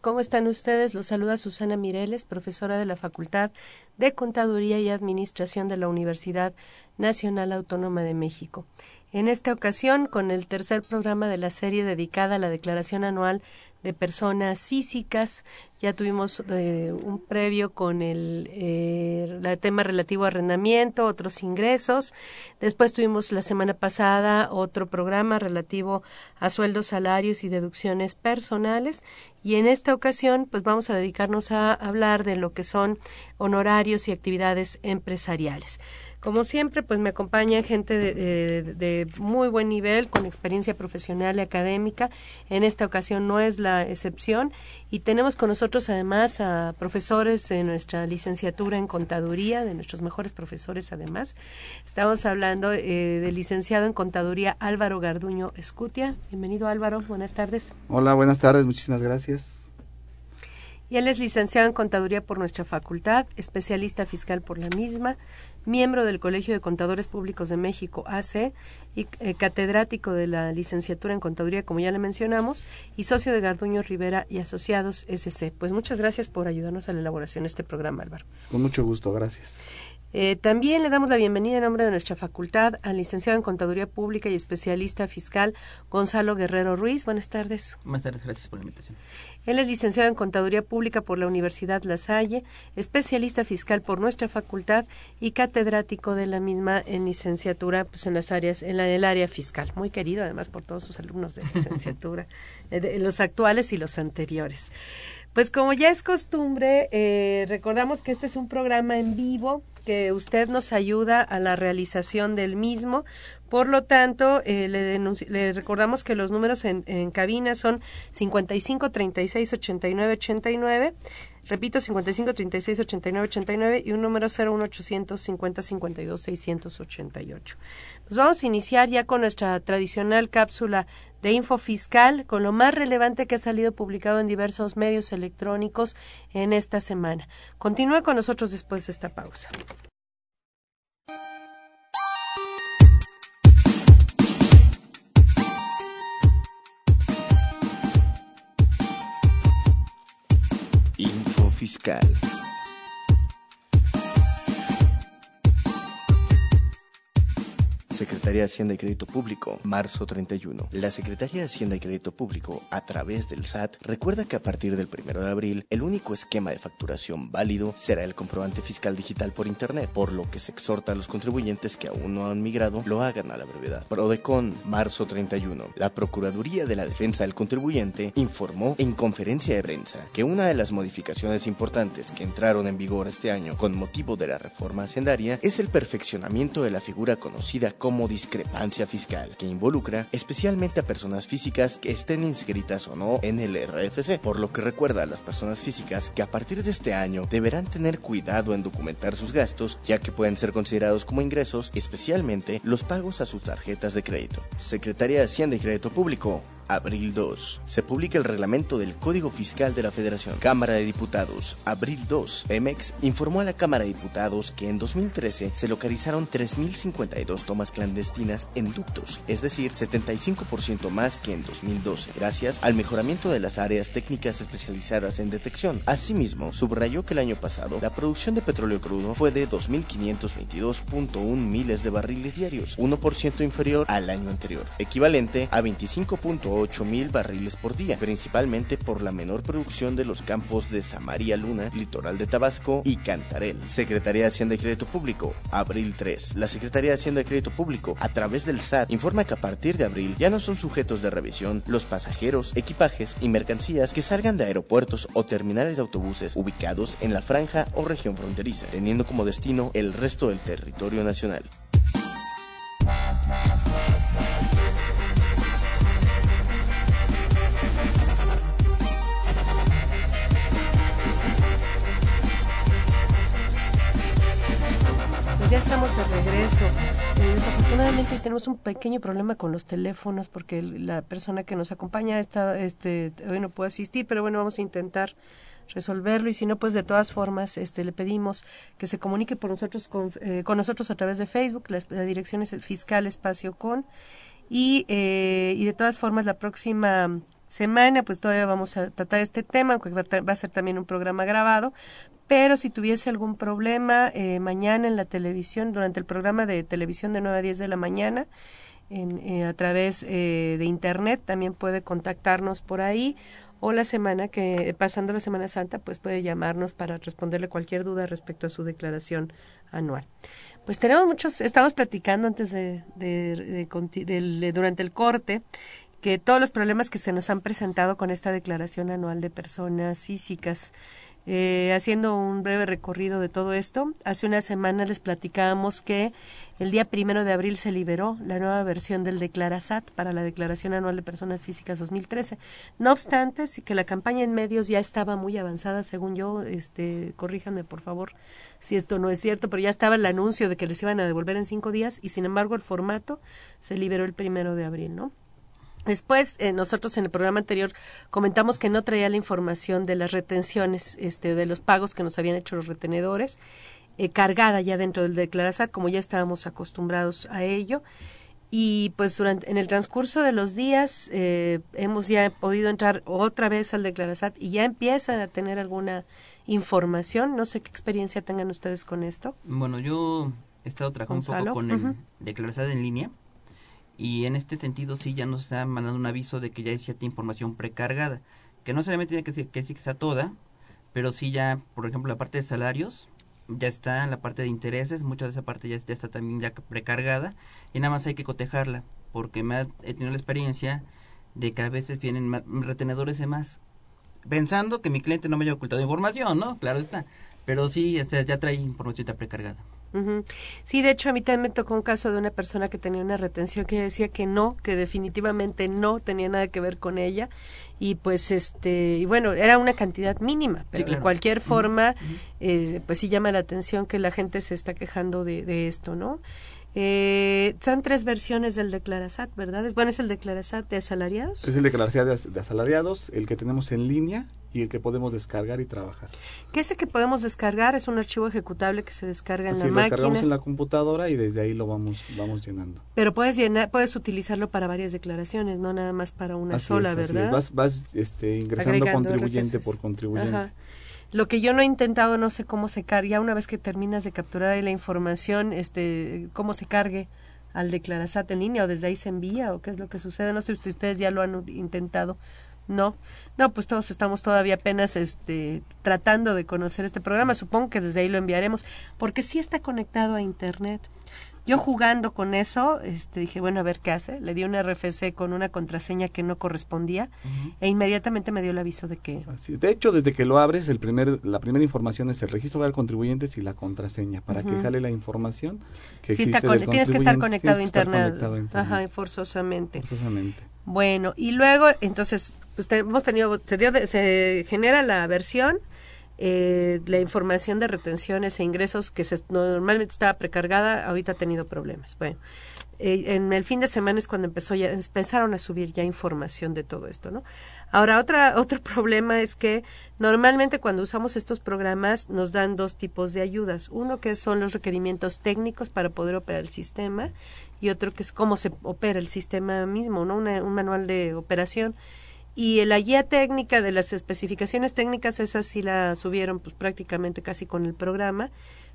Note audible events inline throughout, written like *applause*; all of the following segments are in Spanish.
¿Cómo están ustedes? Los saluda Susana Mireles, profesora de la Facultad de Contaduría y Administración de la Universidad Nacional Autónoma de México. En esta ocasión, con el tercer programa de la serie dedicada a la Declaración Anual de personas físicas. Ya tuvimos eh, un previo con el, eh, tema relativo a arrendamiento, otros ingresos. Después tuvimos la semana pasada otro programa relativo a sueldos, salarios y deducciones personales. Y en esta ocasión, pues vamos a dedicarnos a hablar de lo que son honorarios y actividades empresariales. Como siempre, pues me acompaña gente de, muy buen nivel, con experiencia profesional y académica. En esta ocasión no es la excepción. Y tenemos con nosotros además a profesores de nuestra licenciatura en contaduría, de nuestros mejores profesores además. Estamos hablando eh, del licenciado en contaduría Álvaro Garduño Escutia. Bienvenido Álvaro, buenas tardes. Hola, buenas tardes, muchísimas gracias y él es licenciado en Contaduría por nuestra facultad, especialista fiscal por la misma, miembro del Colegio de Contadores Públicos de México, AC, y eh, catedrático de la licenciatura en Contaduría, como ya le mencionamos, y socio de Garduño Rivera y Asociados SC. Pues muchas gracias por ayudarnos a la elaboración de este programa, Álvaro. Con mucho gusto, gracias. Eh, también le damos la bienvenida en nombre de nuestra facultad al licenciado en Contaduría Pública y especialista fiscal Gonzalo Guerrero Ruiz. Buenas tardes. Buenas tardes, gracias por la invitación. Él es licenciado en Contaduría Pública por la Universidad La Salle, especialista fiscal por nuestra facultad y catedrático de la misma en licenciatura pues en las áreas en, el área fiscal. Muy querido además por todos sus alumnos de licenciatura, *laughs* eh, los actuales y los anteriores. Pues como ya es costumbre, eh, recordamos que este es un programa en vivo, que usted nos ayuda a la realización del mismo. Por lo tanto, eh, le, recordamos que los números en, en cabina son 55 36 89 89 Repito, 55 36 89 89 y un número 01800 50 52 688. Pues vamos a iniciar ya con nuestra tradicional cápsula de info fiscal con lo más relevante que ha salido publicado en diversos medios electrónicos en esta semana. Continúe con nosotros después de esta pausa. Fiscal. Secretaría de Hacienda y Crédito Público, marzo 31. La Secretaría de Hacienda y Crédito Público, a través del SAT, recuerda que a partir del 1 de abril, el único esquema de facturación válido será el comprobante fiscal digital por Internet, por lo que se exhorta a los contribuyentes que aún no han migrado lo hagan a la brevedad. Prodecon, marzo 31. La Procuraduría de la Defensa del Contribuyente informó en conferencia de prensa que una de las modificaciones importantes que entraron en vigor este año con motivo de la reforma hacendaria es el perfeccionamiento de la figura conocida como como discrepancia fiscal, que involucra especialmente a personas físicas que estén inscritas o no en el RFC, por lo que recuerda a las personas físicas que a partir de este año deberán tener cuidado en documentar sus gastos, ya que pueden ser considerados como ingresos, especialmente los pagos a sus tarjetas de crédito. Secretaría de Hacienda y Crédito Público, abril 2. Se publica el reglamento del Código Fiscal de la Federación. Cámara de Diputados, abril 2. Pemex informó a la Cámara de Diputados que en 2013 se localizaron 3.052 tomas clandestinas en ductos, es decir, 75% más que en 2012, gracias al mejoramiento de las áreas técnicas especializadas en detección. Asimismo, subrayó que el año pasado la producción de petróleo crudo fue de 2.522.1 miles de barriles diarios, 1% inferior al año anterior, equivalente a 25.8 8 mil barriles por día, principalmente por la menor producción de los campos de Samaria Luna, Litoral de Tabasco y Cantarel. Secretaría de Hacienda y Crédito Público, abril 3. La Secretaría de Hacienda y Crédito Público, a través del SAT, informa que a partir de abril ya no son sujetos de revisión los pasajeros, equipajes y mercancías que salgan de aeropuertos o terminales de autobuses ubicados en la franja o región fronteriza, teniendo como destino el resto del territorio nacional. De regreso. Eh, desafortunadamente tenemos un pequeño problema con los teléfonos porque la persona que nos acompaña está, este, hoy no puede asistir, pero bueno, vamos a intentar resolverlo y si no pues de todas formas este le pedimos que se comunique por nosotros con, eh, con nosotros a través de Facebook la, dirección es el fiscal espacio con y, eh, y de todas formas la próxima semana pues todavía vamos a tratar este tema aunque va a ser también un programa grabado pero si tuviese algún problema eh, mañana en la televisión durante el programa de televisión de 9 a 10 de la mañana en, eh, a través eh, de internet también puede contactarnos por ahí o la semana que, pasando la Semana Santa, pues puede llamarnos para responderle cualquier duda respecto a su declaración anual. Pues tenemos muchos, estamos platicando antes de, de, durante el corte, que todos los problemas que se nos han presentado con esta declaración anual de personas físicas, eh, haciendo un breve recorrido de todo esto, hace una semana les platicábamos que el día primero de abril se liberó la nueva versión del Declarasat para la Declaración Anual de Personas Físicas 2013. No obstante, sí que la campaña en medios ya estaba muy avanzada, según yo, este, corríjanme por favor si esto no es cierto, pero ya estaba el anuncio de que les iban a devolver en cinco días y sin embargo el formato se liberó el primero de abril, ¿no? Después, eh, nosotros en el programa anterior comentamos que no traía la información de las retenciones, este, de los pagos que nos habían hecho los retenedores, eh, cargada ya dentro del Declarasat, como ya estábamos acostumbrados a ello. Y pues durante, en el transcurso de los días eh, hemos ya podido entrar otra vez al Declarasat y ya empiezan a tener alguna información. No sé qué experiencia tengan ustedes con esto. Bueno, yo he estado trabajando un poco con el Declarasat en línea y en este sentido sí ya nos está mandando un aviso de que ya hay cierta información precargada, que no solamente tiene que decir que, sí que sea toda, pero sí ya, por ejemplo, la parte de salarios ya está, la parte de intereses, mucha de esa parte ya, está también ya precargada y nada más hay que cotejarla, porque me he tenido la experiencia de que a veces vienen retenedores de más, pensando que mi cliente no me haya ocultado información, ¿no? Claro está, pero sí, este, ya trae información ya precargada. Sí, de hecho a mí también me tocó un caso de una persona que tenía una retención que decía que no, que definitivamente no tenía nada que ver con ella. Y pues este y bueno era una cantidad mínima, pero de cualquier forma eh, pues sí llama la atención que la gente se está quejando de, de esto, ¿no? Eh, son tres versiones del Declarasat, ¿verdad? Bueno, es el Declarasat de asalariados. Es el Declarasat de asalariados, el que tenemos en línea y el que podemos descargar y trabajar. ¿Qué es el que podemos descargar? Es un archivo ejecutable que se descarga en la lo máquina. descargamos en la computadora y desde ahí lo vamos vamos llenando. Pero puedes llenar, puedes utilizarlo para varias declaraciones, no nada más para una sola, ¿verdad? Vas, vas este, ingresando contribuyente por contribuyente. Lo que yo no he intentado, no sé cómo se carga, una vez que terminas de capturar ahí la información, este, cómo se cargue al declarasat en línea o desde ahí se envía o qué es lo que sucede. No sé si ustedes ya lo han intentado. No, no, pues todos estamos todavía apenas este, tratando de conocer este programa. Supongo que desde ahí lo enviaremos, porque sí está conectado a Internet. Yo jugando con eso, este, dije, bueno, a ver qué hace. Le di un RFC con una contraseña que no correspondía e inmediatamente me dio el aviso de que... De hecho, desde que lo abres, el primer, la primera información es el registro de contribuyentes y la contraseña para que jale la información que sí existe está Tienes que estar conectado a Internet. Ajá, forzosamente. Forzosamente. Bueno, y luego, entonces, pues hemos tenido, se, dio se genera la versión eh, la información de retenciones e ingresos que se, normalmente estaba precargada, ahorita ha tenido problemas. Bueno, eh, en el fin de semana es cuando empezó ya, empezaron a subir ya información de todo esto, ¿no? Ahora, otra, *laughs* otro problema es que normalmente cuando usamos estos programas nos dan dos tipos de ayudas. Uno que son los requerimientos técnicos para poder operar el sistema y otro que es cómo se opera el sistema mismo, ¿no? un manual de operación y la guía técnica de las especificaciones técnicas, esas sí la subieron pues prácticamente casi con el programa,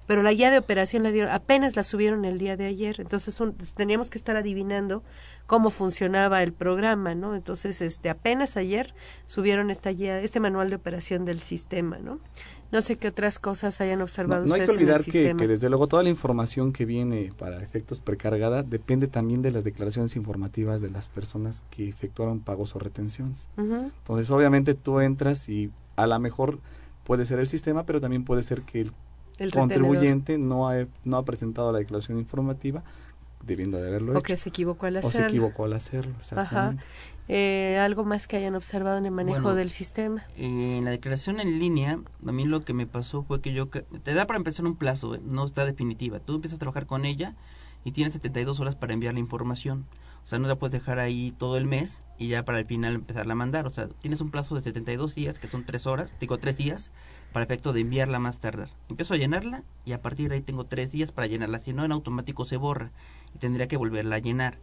pero la guía de operación la dieron, apenas la subieron el día de ayer, entonces teníamos que estar adivinando cómo funcionaba el programa, ¿no? Entonces, este, apenas ayer subieron esta guía, este manual de operación del sistema, ¿no? No sé qué otras cosas hayan observado no, ustedes hay que olvidar que, que, desde luego toda la información que viene para efectos precargada depende también de las declaraciones informativas de las personas que efectuaron pagos o retenciones. Entonces, obviamente tú entras y a lo mejor puede ser el sistema, pero también puede ser que el, contribuyente no ha, no ha presentado la declaración informativa debiendo de haberlo o que se equivocó al hacerlo. O se equivocó al hacerlo, exactamente. Eh, ¿Algo más que hayan observado en el manejo del sistema? en la declaración en línea, a mí lo que me pasó fue que yo... Te da para empezar un plazo, no está definitiva. Tú empiezas a trabajar con ella y tienes 72 horas para enviar la información. O sea, no la puedes dejar ahí todo el mes y ya para el final empezarla a mandar. O sea, tienes un plazo de 72 días, que son 3 horas, digo 3 días, para efecto de enviarla más tardar. Empiezo a llenarla y a partir de ahí tengo 3 días para llenarla. Si no, en automático se borra y tendría que volverla a llenar.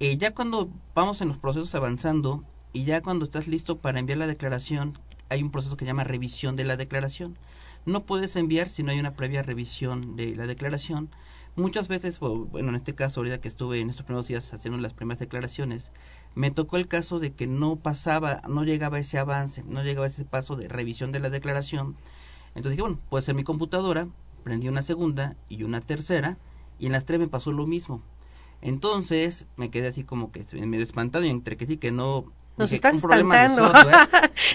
Eh, ya cuando vamos en los procesos avanzando y ya cuando estás listo para enviar la declaración, hay un proceso que se llama revisión de la declaración. No puedes enviar si no hay una previa revisión de la declaración muchas veces, bueno, en este caso, ahorita que estuve en estos primeros días haciendo las primeras declaraciones, me tocó el caso de que no pasaba, no llegaba ese avance, no llegaba ese paso de revisión de la declaración. Entonces dije, bueno, puede ser mi computadora, prendí una segunda y una tercera, y en las tres me pasó lo mismo. Entonces me quedé así como que medio espantado y entre que sí que no... Nos dije, un problema de software,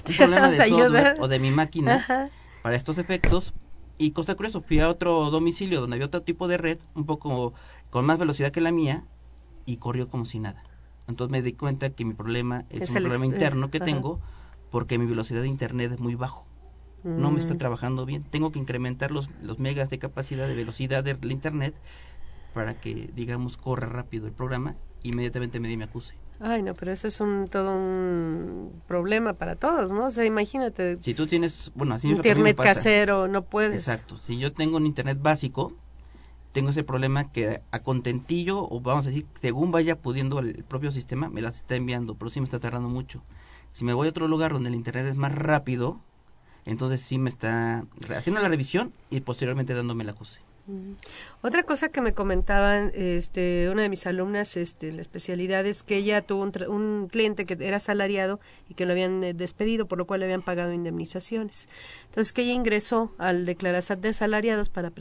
un *laughs* problema de software o de mi máquina para estos efectos, y cosa curiosa, fui a otro domicilio donde había otro tipo de red, un poco con más velocidad que la mía, y corrió como si nada. Entonces me di cuenta que mi problema es, un problema interno que tengo porque mi velocidad de internet es muy bajo. No me está mm. trabajando bien. Tengo que incrementar los, los megas de capacidad de velocidad del internet para que, digamos, corra rápido el programa. Inmediatamente me di me acuse. Ay, no, pero eso es un todo un problema para todos, ¿no? O sea, imagínate. Si tú tienes, bueno, así internet casero, no puedes. Exacto. Si yo tengo un internet básico, tengo ese problema que a contentillo o vamos a decir, según vaya pudiendo el propio sistema, me las está enviando, pero sí me está tardando mucho. Si me voy a otro lugar donde el internet es más rápido, entonces sí me está haciendo la revisión y posteriormente dándome la acuse. Otra cosa que me comentaban, este, una de mis alumnas, este, la especialidad es que ella tuvo un, cliente que era asalariado y que lo habían eh, despedido, por lo cual le habían pagado indemnizaciones. Entonces que ella ingresó al declaración de asalariados para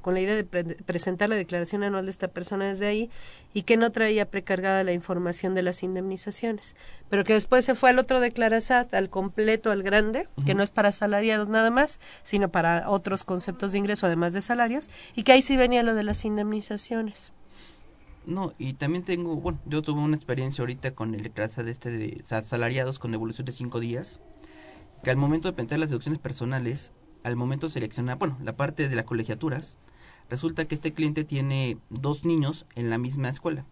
con la idea de presentar la declaración anual de esta persona desde ahí y que no traía precargada la información de las indemnizaciones, pero que después se fue al otro declarasat, al completo, al grande, que no es para asalariados nada más, sino para otros conceptos de ingreso además de salarios y que ahí sí venía lo de las indemnizaciones. No, y también tengo, bueno, yo tuve una experiencia ahorita con el de este de salariados con evolución de cinco días, que al momento de plantear las deducciones personales, al momento de seleccionar, bueno, la parte de las colegiaturas, resulta que este cliente tiene dos niños en la misma escuela,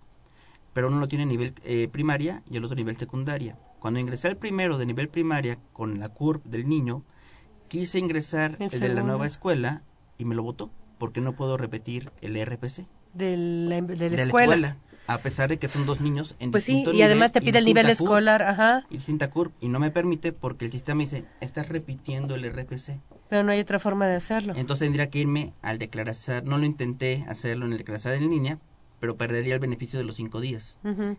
pero uno lo tiene a nivel eh, primaria y el otro a nivel secundaria. Cuando ingresé al primero de nivel primaria con la CURP del niño, quise ingresar el de la nueva escuela y me lo votó porque no puedo repetir el RPC. De la, de la, escuela. A pesar de que son dos niños en Pues sí, y además te pide el nivel escolar, ajá. Y distinta curva, y no me permite porque el sistema dice, estás repitiendo el RPC. Pero no hay otra forma de hacerlo. Entonces tendría que irme al declarar, no lo intenté hacerlo en el declarar en línea, pero perdería el beneficio de los cinco días.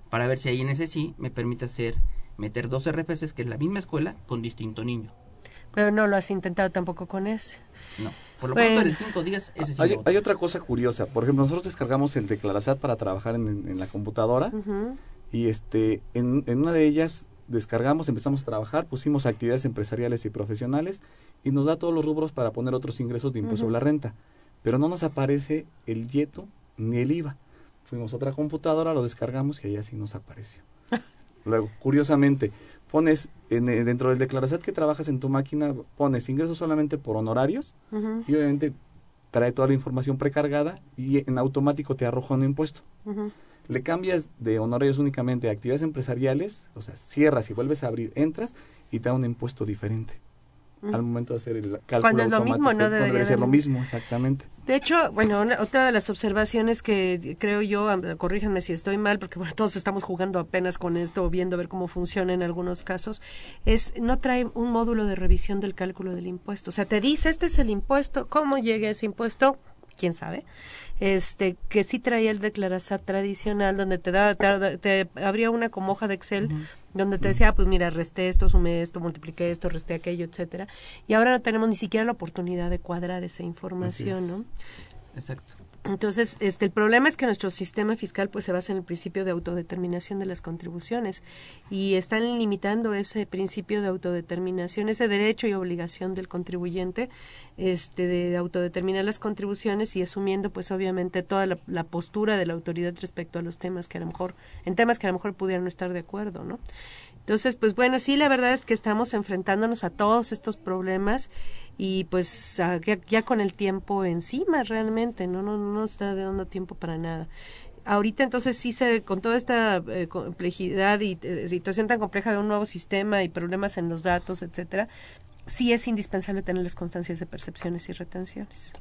Para ver si ahí en ese sí me permite hacer, meter dos RPCs, que es la misma escuela, con distinto niño. Pero no lo has intentado tampoco con ese. No. Por lo bueno. en cinco días, ese sí hay, hay, otra cosa curiosa. Por ejemplo, nosotros descargamos el Declarasat para trabajar en, la computadora. Y este, en, en, una de ellas descargamos, empezamos a trabajar, pusimos actividades empresariales y profesionales y nos da todos los rubros para poner otros ingresos de impuesto sobre la renta. Pero no nos aparece el YETO ni el IVA. Fuimos a otra computadora, lo descargamos y ahí así nos apareció. *laughs* Luego, curiosamente, pones en, eh, dentro del declaración que trabajas en tu máquina, pones ingresos solamente por honorarios y obviamente trae toda la información precargada y en automático te arroja un impuesto. Le cambias de honorarios únicamente a actividades empresariales, o sea, cierras y vuelves a abrir, entras y te da un impuesto diferente al momento de hacer el cálculo Cuando es lo mismo, no debería ser lo mismo, exactamente. De hecho, bueno, otra de las observaciones que creo yo, corríjanme si estoy mal, porque bueno, todos estamos jugando apenas con esto, viendo a ver cómo funciona en algunos casos, es no trae un módulo de revisión del cálculo del impuesto. O sea, te dice, este es el impuesto, ¿cómo llega ese impuesto? quién sabe, este, que sí traía el declarasat tradicional, donde te da, te, abría una como hoja de Excel, donde te decía, ah, pues mira, resté esto, sumé esto, multipliqué esto, resté aquello, etcétera. Y ahora no tenemos ni siquiera la oportunidad de cuadrar esa información, ¿no? Exacto. Entonces, este, el problema es que nuestro sistema fiscal pues se basa en el principio de autodeterminación de las contribuciones y están limitando ese principio de autodeterminación, ese derecho y obligación del contribuyente este, de autodeterminar las contribuciones y asumiendo pues obviamente toda la, postura de la autoridad respecto a los temas que a lo mejor, en temas que a lo mejor pudieran no estar de acuerdo, ¿no? Entonces, pues bueno, sí, la verdad es que estamos enfrentándonos a todos estos problemas y pues ya, con el tiempo encima realmente, no, no, no está dando tiempo para nada. Ahorita entonces sí se con toda esta eh, complejidad y eh, situación tan compleja de un nuevo sistema y problemas en los datos etcétera sí es indispensable tener las constancias de percepciones y retenciones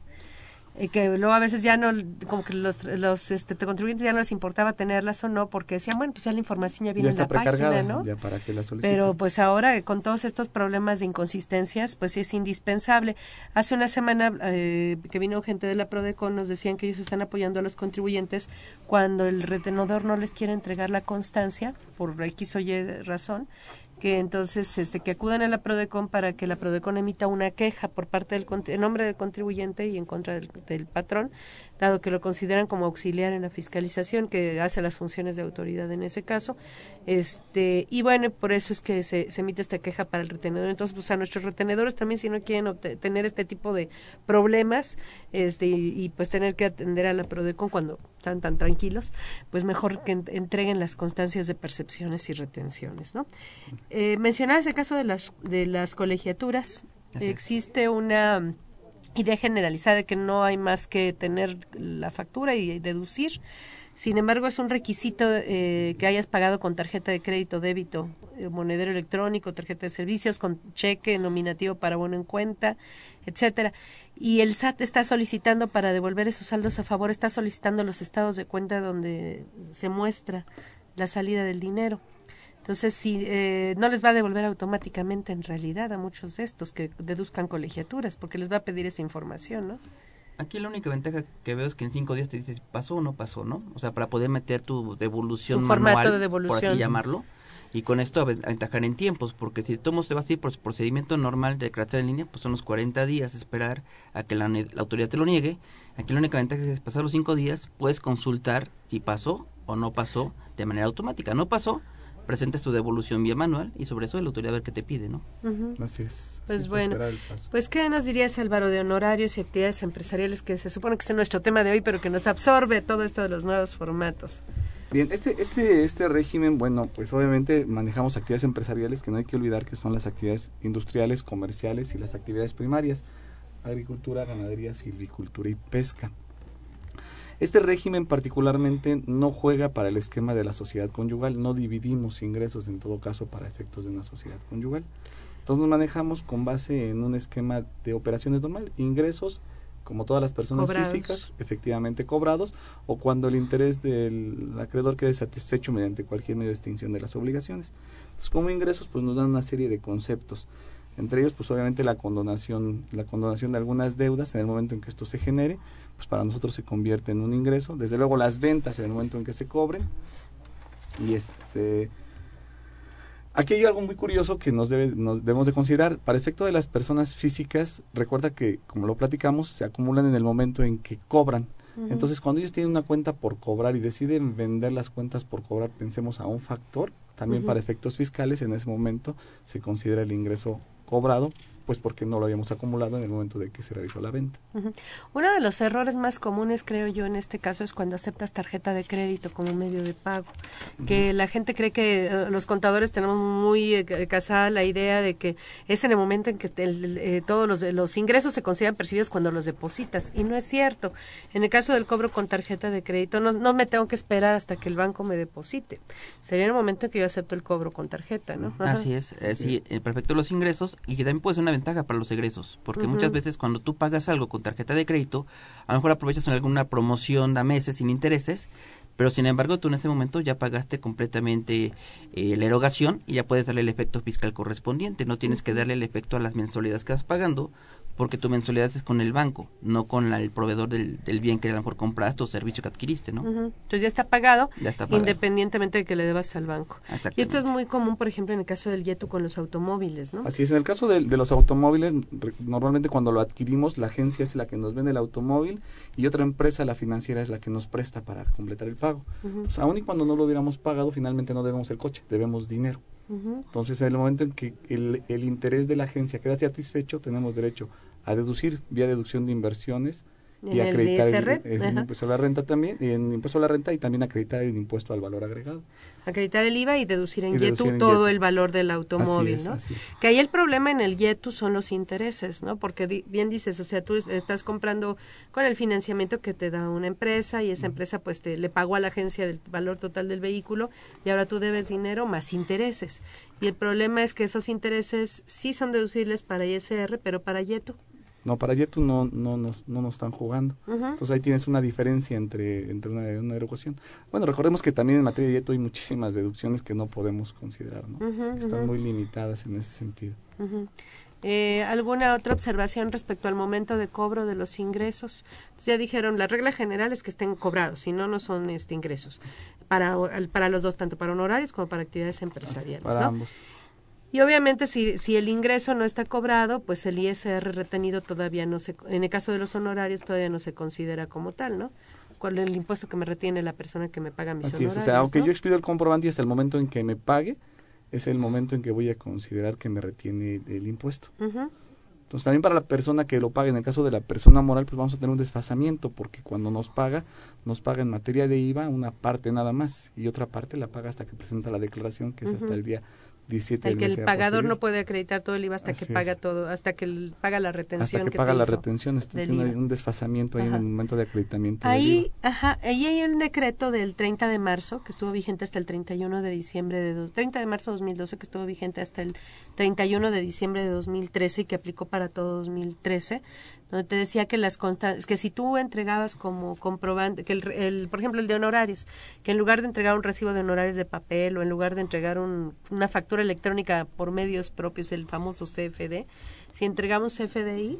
eh, que luego a veces ya no, como que los, los este, contribuyentes ya no les importaba tenerlas o no, porque decían, bueno, pues ya la información ya viene en la página, ¿no? Ya para que la Pero pues ahora, con todos estos problemas de inconsistencias, pues es indispensable. Hace una semana eh, que vino gente de la Prodecon, nos decían que ellos están apoyando a los contribuyentes cuando el retenedor no les quiere entregar la constancia, por X o Y razón, que entonces este que acudan a la Prodecon para que la Prodecon emita una queja por parte del en nombre del contribuyente y en contra del, del, patrón, dado que lo consideran como auxiliar en la fiscalización que hace las funciones de autoridad en ese caso. Este, y bueno, por eso es que se, se emite esta queja para el retenedor. Entonces, pues a nuestros retenedores también si no quieren tener este tipo de problemas, este y, pues tener que atender a la Prodecon cuando están tan tranquilos, pues mejor que entreguen las constancias de percepciones y retenciones, ¿no? Eh, mencionabas el caso de las, de las colegiaturas. Existe una idea generalizada de que no hay más que tener la factura y deducir. Sin embargo, es un requisito eh, que hayas pagado con tarjeta de crédito, débito, eh, monedero electrónico, tarjeta de servicios, con cheque nominativo para bono en cuenta, etcétera. Y el SAT está solicitando para devolver esos saldos a favor, está solicitando los estados de cuenta donde se muestra la salida del dinero. Entonces, si eh, no les va a devolver automáticamente en realidad a muchos de estos que deduzcan colegiaturas, porque les va a pedir esa información, ¿no? Aquí la única ventaja que veo es que en cinco días te dices pasó o no pasó, ¿no? O sea, para poder meter tu devolución tu manual, de devolución. por así llamarlo, y con esto aventajar en tiempos, porque si tomo se va así por procedimiento normal de declaración en línea, pues son los 40 días esperar a que la, la autoridad te lo niegue. Aquí la única ventaja es que pasar los cinco días puedes consultar si pasó o no pasó de manera automática. No pasó, presentes tu devolución vía manual y sobre eso la autoridad a ver qué te pide, ¿no? Así es. Pues bueno, pues ¿qué nos dirías Álvaro de honorarios y actividades empresariales que se supone que es nuestro tema de hoy, pero que nos absorbe todo esto de los nuevos formatos? Bien, este, este, este régimen, bueno, pues obviamente manejamos actividades empresariales que no hay que olvidar que son las actividades industriales, comerciales y las actividades primarias, agricultura, ganadería, silvicultura y pesca. Este régimen particularmente no juega para el esquema de la sociedad conyugal, no dividimos ingresos en todo caso para efectos de una sociedad conyugal. Entonces nos manejamos con base en un esquema de operaciones normal, ingresos como todas las personas físicas, efectivamente cobrados, o cuando el interés del acreedor quede satisfecho mediante cualquier medio de extinción de las obligaciones. Entonces, como ingresos, pues nos dan una serie de conceptos. Entre ellos, pues obviamente la condonación, la condonación de algunas deudas en el momento en que esto se genere, pues para nosotros se convierte en un ingreso. Desde luego las ventas en el momento en que se cobren. Y este aquí hay algo muy curioso que nos, debe, nos debemos de considerar. Para efecto de las personas físicas, recuerda que, como lo platicamos, se acumulan en el momento en que cobran. Entonces, cuando ellos tienen una cuenta por cobrar y deciden vender las cuentas por cobrar, pensemos a un factor, también para efectos fiscales, en ese momento se considera el ingreso cobrado, pues porque no lo habíamos acumulado en el momento de que se realizó la venta. Uno de los errores más comunes, creo yo, en este caso es cuando aceptas tarjeta de crédito como medio de pago, que la gente cree que eh, los contadores tenemos muy eh, casada la idea de que es en el momento en que eh, todos los, los ingresos se consideran percibidos cuando los depositas, y no es cierto. En el caso del cobro con tarjeta de crédito, no, no me tengo que esperar hasta que el banco me deposite. Sería en el momento en que yo acepto el cobro con tarjeta, ¿no? Así es, sí, perfecto los ingresos y que también puede ser una ventaja para los egresos, porque muchas veces cuando tú pagas algo con tarjeta de crédito, a lo mejor aprovechas en alguna promoción a meses sin intereses, pero sin embargo tú en ese momento ya pagaste completamente eh, la erogación y ya puedes darle el efecto fiscal correspondiente, no tienes que darle el efecto a las mensualidades que estás pagando, porque tu mensualidad es con el banco, no con el proveedor del, bien que a lo mejor compraste o servicio que adquiriste, ¿no? Entonces ya está, pagado, independientemente de que le debas al banco. Y esto es muy común, por ejemplo, en el caso del YETU con los automóviles, ¿no? Así es, en el caso de, los automóviles, normalmente cuando lo adquirimos, la agencia es la que nos vende el automóvil y otra empresa, la financiera, es la que nos presta para completar el pago. aún y cuando no lo hubiéramos pagado, finalmente no debemos el coche, debemos dinero. Entonces, en el momento en que el, el interés de la agencia queda satisfecho, tenemos derecho a deducir vía deducción de inversiones y acreditar el, impuesto a la renta también, y en impuesto a la renta y también acreditar el impuesto al valor agregado. Acreditar el IVA y deducir en YETU todo el valor del automóvil, ¿no? Que ahí el problema en el YETU son los intereses, ¿no? Porque bien dices, o sea, tú estás comprando con el financiamiento que te da una empresa y esa empresa pues te le pagó a la agencia el valor total del vehículo y ahora tú debes dinero más intereses. Y el problema es que esos intereses sí son deducibles para ISR, pero para YETU no, para Yetu no, no, nos, no nos están jugando. Entonces ahí tienes una diferencia entre, entre una, una erogación. Bueno, recordemos que también en materia de Yetu hay muchísimas deducciones que no podemos considerar, ¿no? están muy limitadas en ese sentido. Eh, ¿Alguna otra observación respecto al momento de cobro de los ingresos? ya dijeron, la regla general es que estén cobrados, si no, no son este ingresos. Para, para los dos, tanto para honorarios como para actividades empresariales. Para ambos. Y obviamente si, si el ingreso no está cobrado, pues el ISR retenido todavía no se, en el caso de los honorarios todavía no se considera como tal, ¿no? ¿Cuál es el impuesto que me retiene la persona que me paga mis Así o sea, aunque yo expido el comprobante y hasta el momento en que me pague, es el momento en que voy a considerar que me retiene el, impuesto. Entonces también para la persona que lo pague, en el caso de la persona moral, pues vamos a tener un desfasamiento, porque cuando nos paga, nos paga en materia de IVA una parte nada más, y otra parte la paga hasta que presenta la declaración, que es hasta el día el que el pagador no puede acreditar todo el IVA hasta que paga todo, hasta que paga la retención. Hasta que, paga la retención, tiene un desfasamiento ahí en el momento de acreditamiento. Ahí, ajá, ahí hay el decreto del 30 de marzo que estuvo vigente hasta el 31 de diciembre de dos, 30 de marzo de 2012 que estuvo vigente hasta el 31 de diciembre de 2013 y que aplicó para todo 2013 donde te decía que las constantes, que si tú entregabas como comprobante, que el, por ejemplo el de honorarios, que en lugar de entregar un recibo de honorarios de papel o en lugar de entregar una factura electrónica por medios propios, el famoso CFD, si entregamos CFDI,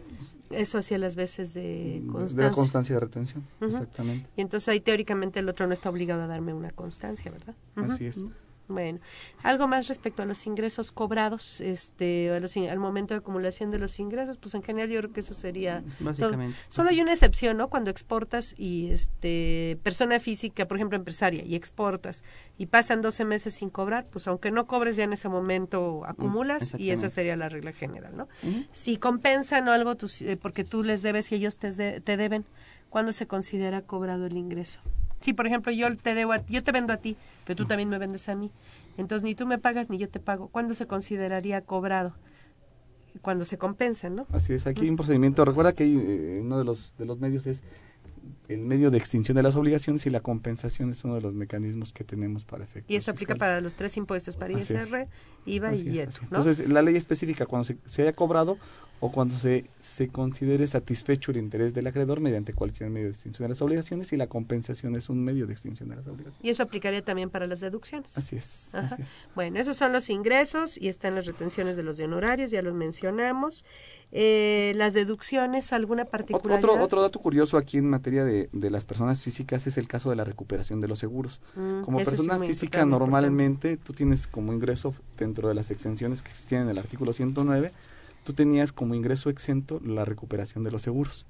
eso hacía las veces de constancia. De la constancia de retención, exactamente. Y entonces ahí teóricamente el otro no está obligado a darme una constancia, ¿verdad? Así es. Bueno, algo más respecto a los ingresos cobrados, este, al momento de acumulación de los ingresos, pues en general yo creo que eso sería básicamente. Solo hay una excepción, ¿no? Cuando exportas y este persona física, por ejemplo empresaria, y exportas y pasan 12 meses sin cobrar, pues aunque no cobres ya en ese momento acumulas y esa sería la regla general, ¿no? Si compensan o algo eh, porque tú les debes y ellos te, te deben, ¿cuándo se considera cobrado el ingreso? Si, por ejemplo, yo te debo yo te vendo a ti, pero tú también me vendes a mí. Entonces, ni tú me pagas ni yo te pago. ¿Cuándo se consideraría cobrado? Cuando se compensa, ¿no? Así es, aquí hay un procedimiento. Recuerda que eh, uno de los, de los medios es el medio de extinción de las obligaciones y la compensación es uno de los mecanismos que tenemos para efectos. Y eso aplica para los tres impuestos, para ISR, IVA y IET. Entonces, la ley específica cuando se, se, haya cobrado o cuando se, se considere satisfecho el interés del acreedor mediante cualquier medio de extinción de las obligaciones y la compensación es un medio de extinción de las obligaciones. Y eso aplicaría también para las deducciones. Así es. Bueno, esos son los ingresos y están las retenciones de los de honorarios, ya los mencionamos. Eh, las deducciones, alguna particularidad. Otro, otro dato curioso aquí en materia de, de, las personas físicas es el caso de la recuperación de los seguros. Mm, como persona física normalmente tú tienes como ingreso dentro de las exenciones que existían en el artículo 109, tú tenías como ingreso exento la recuperación de los seguros.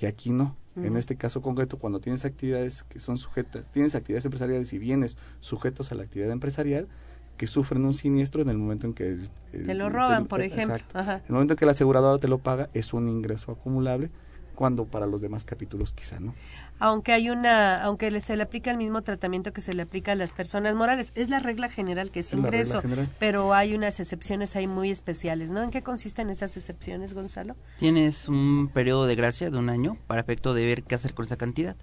Y aquí no. En este caso concreto, cuando tienes actividades que son sujetas, tienes actividades empresariales y bienes sujetos a la actividad empresarial, que sufren un siniestro en el momento en que... te lo roban, por ejemplo. En el momento en que la aseguradora te lo paga, es un ingreso acumulable, cuando para los demás capítulos quizá no. Aunque hay una, aunque se le aplica el mismo tratamiento que se le aplica a las personas morales, es la regla general que es, ingreso, pero hay unas excepciones ahí muy especiales, ¿no? ¿En qué consisten esas excepciones, Gonzalo? Tienes un periodo de gracia de un año para efecto de ver qué hacer con esa cantidad.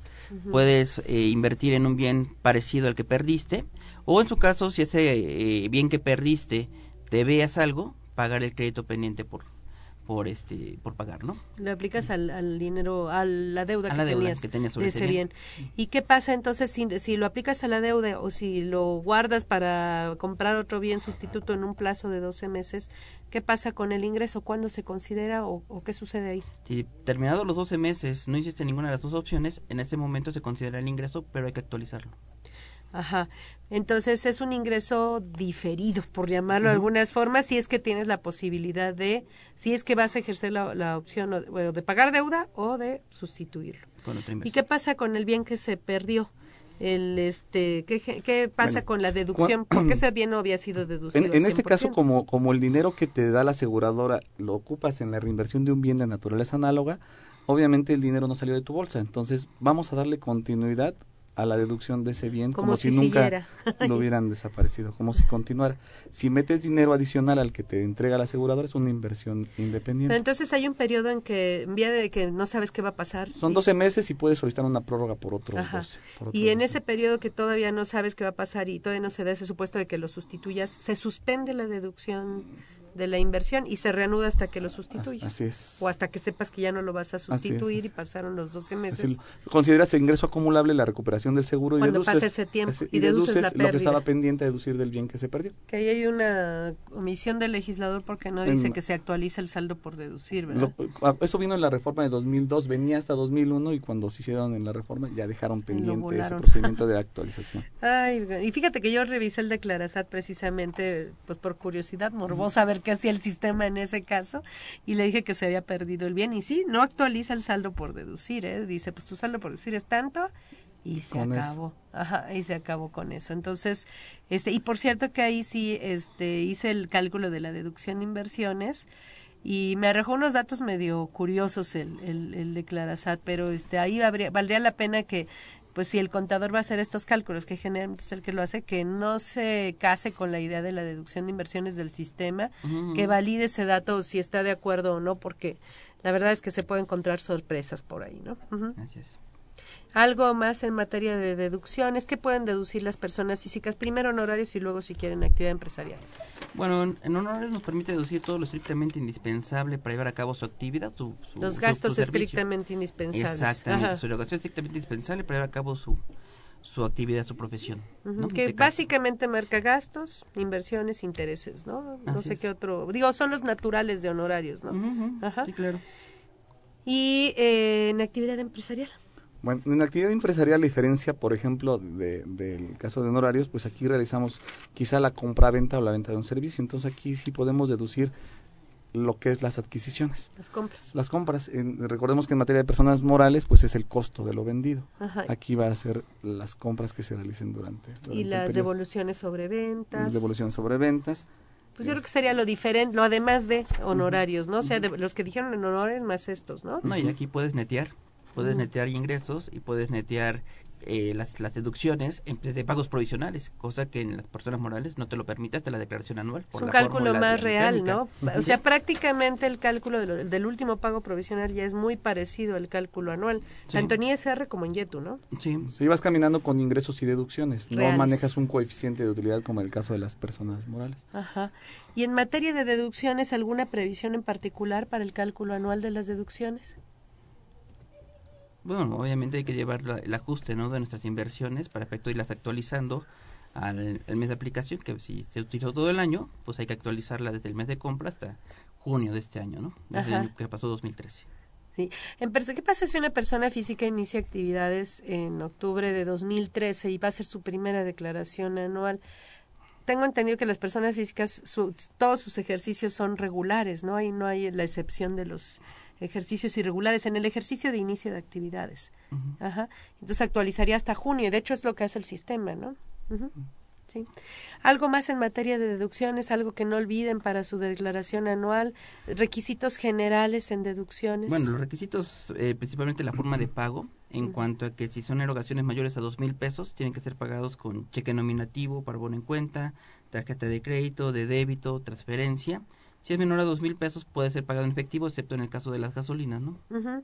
Puedes eh, invertir en un bien parecido al que perdiste, o en su caso, si ese eh, bien que perdiste debías algo, pagar el crédito pendiente por por este por pagar, ¿no? Lo aplicas al, dinero, a la deuda, que, tenías, que tenías sobre ese bien. ¿Y qué pasa entonces si, si lo aplicas a la deuda o si lo guardas para comprar otro bien sustituto en un plazo de 12 meses? ¿Qué pasa con el ingreso? ¿Cuándo se considera o, o qué sucede ahí? Si terminados los 12 meses no hiciste ninguna de las dos opciones, en ese momento se considera el ingreso, pero hay que actualizarlo. Ajá. Entonces es un ingreso diferido, por llamarlo de algunas formas, si es que tienes la posibilidad de, si es que vas a ejercer la, opción o, de pagar deuda o de sustituirlo. ¿Y qué pasa con el bien que se perdió? el este qué, qué pasa con la deducción porque *clears throat* ese bien no había sido deducido en, en este caso como como el dinero que te da la aseguradora lo ocupas en la reinversión de un bien de naturaleza análoga obviamente el dinero no salió de tu bolsa. Entonces, vamos a darle continuidad a la deducción de ese bien como, si, nunca *laughs* lo hubieran desaparecido, como si continuara. Si metes dinero adicional al que te entrega la aseguradora es una inversión independiente. Pero entonces hay un periodo en que en vía de que no sabes qué va a pasar. Son 12 meses y puedes solicitar una prórroga por otro 12. y en ese periodo que todavía no sabes qué va a pasar y todavía no se da ese supuesto de que lo sustituyas, se suspende la deducción de la inversión y se reanuda hasta que lo sustituyas. Así es. O hasta que sepas que ya no lo vas a sustituir y pasaron los 12 meses. consideras ingreso acumulable la recuperación del seguro y deduces, ese tiempo y, deduces, lo que estaba pendiente a deducir del bien que se perdió. Que ahí hay una omisión del legislador porque no dice que se actualiza el saldo por deducir, ¿verdad? Ah, eso vino en la reforma de 2002, venía hasta 2001 y cuando se hicieron en la reforma ya dejaron pendiente ese procedimiento de *laughs* actualización. Ay, y fíjate que yo revisé el declarazat precisamente pues por curiosidad morbosa a ver *laughs* que hacía el sistema en ese caso y le dije que se había perdido el bien y sí, no actualiza el saldo por deducir, ¿eh? dice pues tu saldo por deducir es tanto y se acabó, ajá, y se acabó con eso. Entonces, este, y por cierto que ahí sí, este, hice el cálculo de la deducción de inversiones y me arrojó unos datos medio curiosos el, el, el declarazat, pero este, ahí habría, valdría la pena que pues si el contador va a hacer estos cálculos, que generalmente es el que lo hace, que no se case con la idea de la deducción de inversiones del sistema, que valide ese dato si está de acuerdo o no, porque la verdad es que se puede encontrar sorpresas por ahí, ¿no? Algo más en materia de deducciones, ¿qué pueden deducir las personas físicas? Primero honorarios y luego si quieren actividad empresarial. Bueno, en, honorarios nos permite deducir todo lo estrictamente indispensable para llevar a cabo su actividad, su, Los gastos estrictamente indispensables. Exactamente, su erogación estrictamente indispensable para llevar a cabo su, su actividad, su profesión. Que básicamente marca gastos, inversiones, intereses, ¿no? No sé qué otro. Digo, son los naturales de honorarios, ¿no? Ajá. Sí, claro. Y eh, en actividad empresarial. Bueno, en la actividad empresarial, la diferencia, por ejemplo, de, del caso de honorarios, pues aquí realizamos quizá la compra-venta o la venta de un servicio. Entonces aquí sí podemos deducir lo que es las adquisiciones. Las compras. Las compras. recordemos que en materia de personas morales, pues es el costo de lo vendido. Aquí va a ser las compras que se realicen durante. y las devoluciones sobre ventas. Las devoluciones sobre ventas. Pues yo creo que sería lo diferente, lo además de honorarios, ¿no? O sea, los que dijeron en honores más estos, ¿no? No, y aquí puedes netear puedes netear ingresos y puedes netear eh, las, las deducciones en, de pagos provisionales, cosa que en las personas morales no te lo permite hasta la declaración anual. es un cálculo más real, ¿no? O sea, prácticamente el cálculo del último pago provisional ya es muy parecido al cálculo anual, tanto en ISR como en YETU, ¿no? Sí. Si vas caminando con ingresos y deducciones, no manejas un coeficiente de utilidad como en el caso de las personas morales. Ajá. ¿Y en materia de deducciones, alguna previsión en particular para el cálculo anual de las deducciones? Bueno, obviamente hay que llevar el ajuste ¿no? de nuestras inversiones para efecto irlas actualizando al, mes de aplicación, que si se utilizó todo el año, pues hay que actualizarla desde el mes de compra hasta junio de este año, ¿no? Desde que pasó 2013. Sí. ¿Qué pasa si una persona física inicia actividades en octubre de 2013 y va a hacer su primera declaración anual? Tengo entendido que las personas físicas, todos sus ejercicios son regulares, ¿no? Ahí no hay la excepción de los ejercicios irregulares en el ejercicio de inicio de actividades. Ajá. Entonces actualizaría hasta junio, de hecho es lo que hace el sistema, ¿no? Sí. Algo más en materia de deducciones, algo que no olviden para su declaración anual, requisitos generales en deducciones. Bueno, los requisitos, eh, principalmente la forma de pago, en cuanto a que si son erogaciones mayores a dos mil pesos, tienen que ser pagados con cheque nominativo, para bono en cuenta, tarjeta de crédito, de débito, transferencia si es menor a dos mil pesos, puede ser pagado en efectivo, excepto en el caso de las gasolinas, ¿no?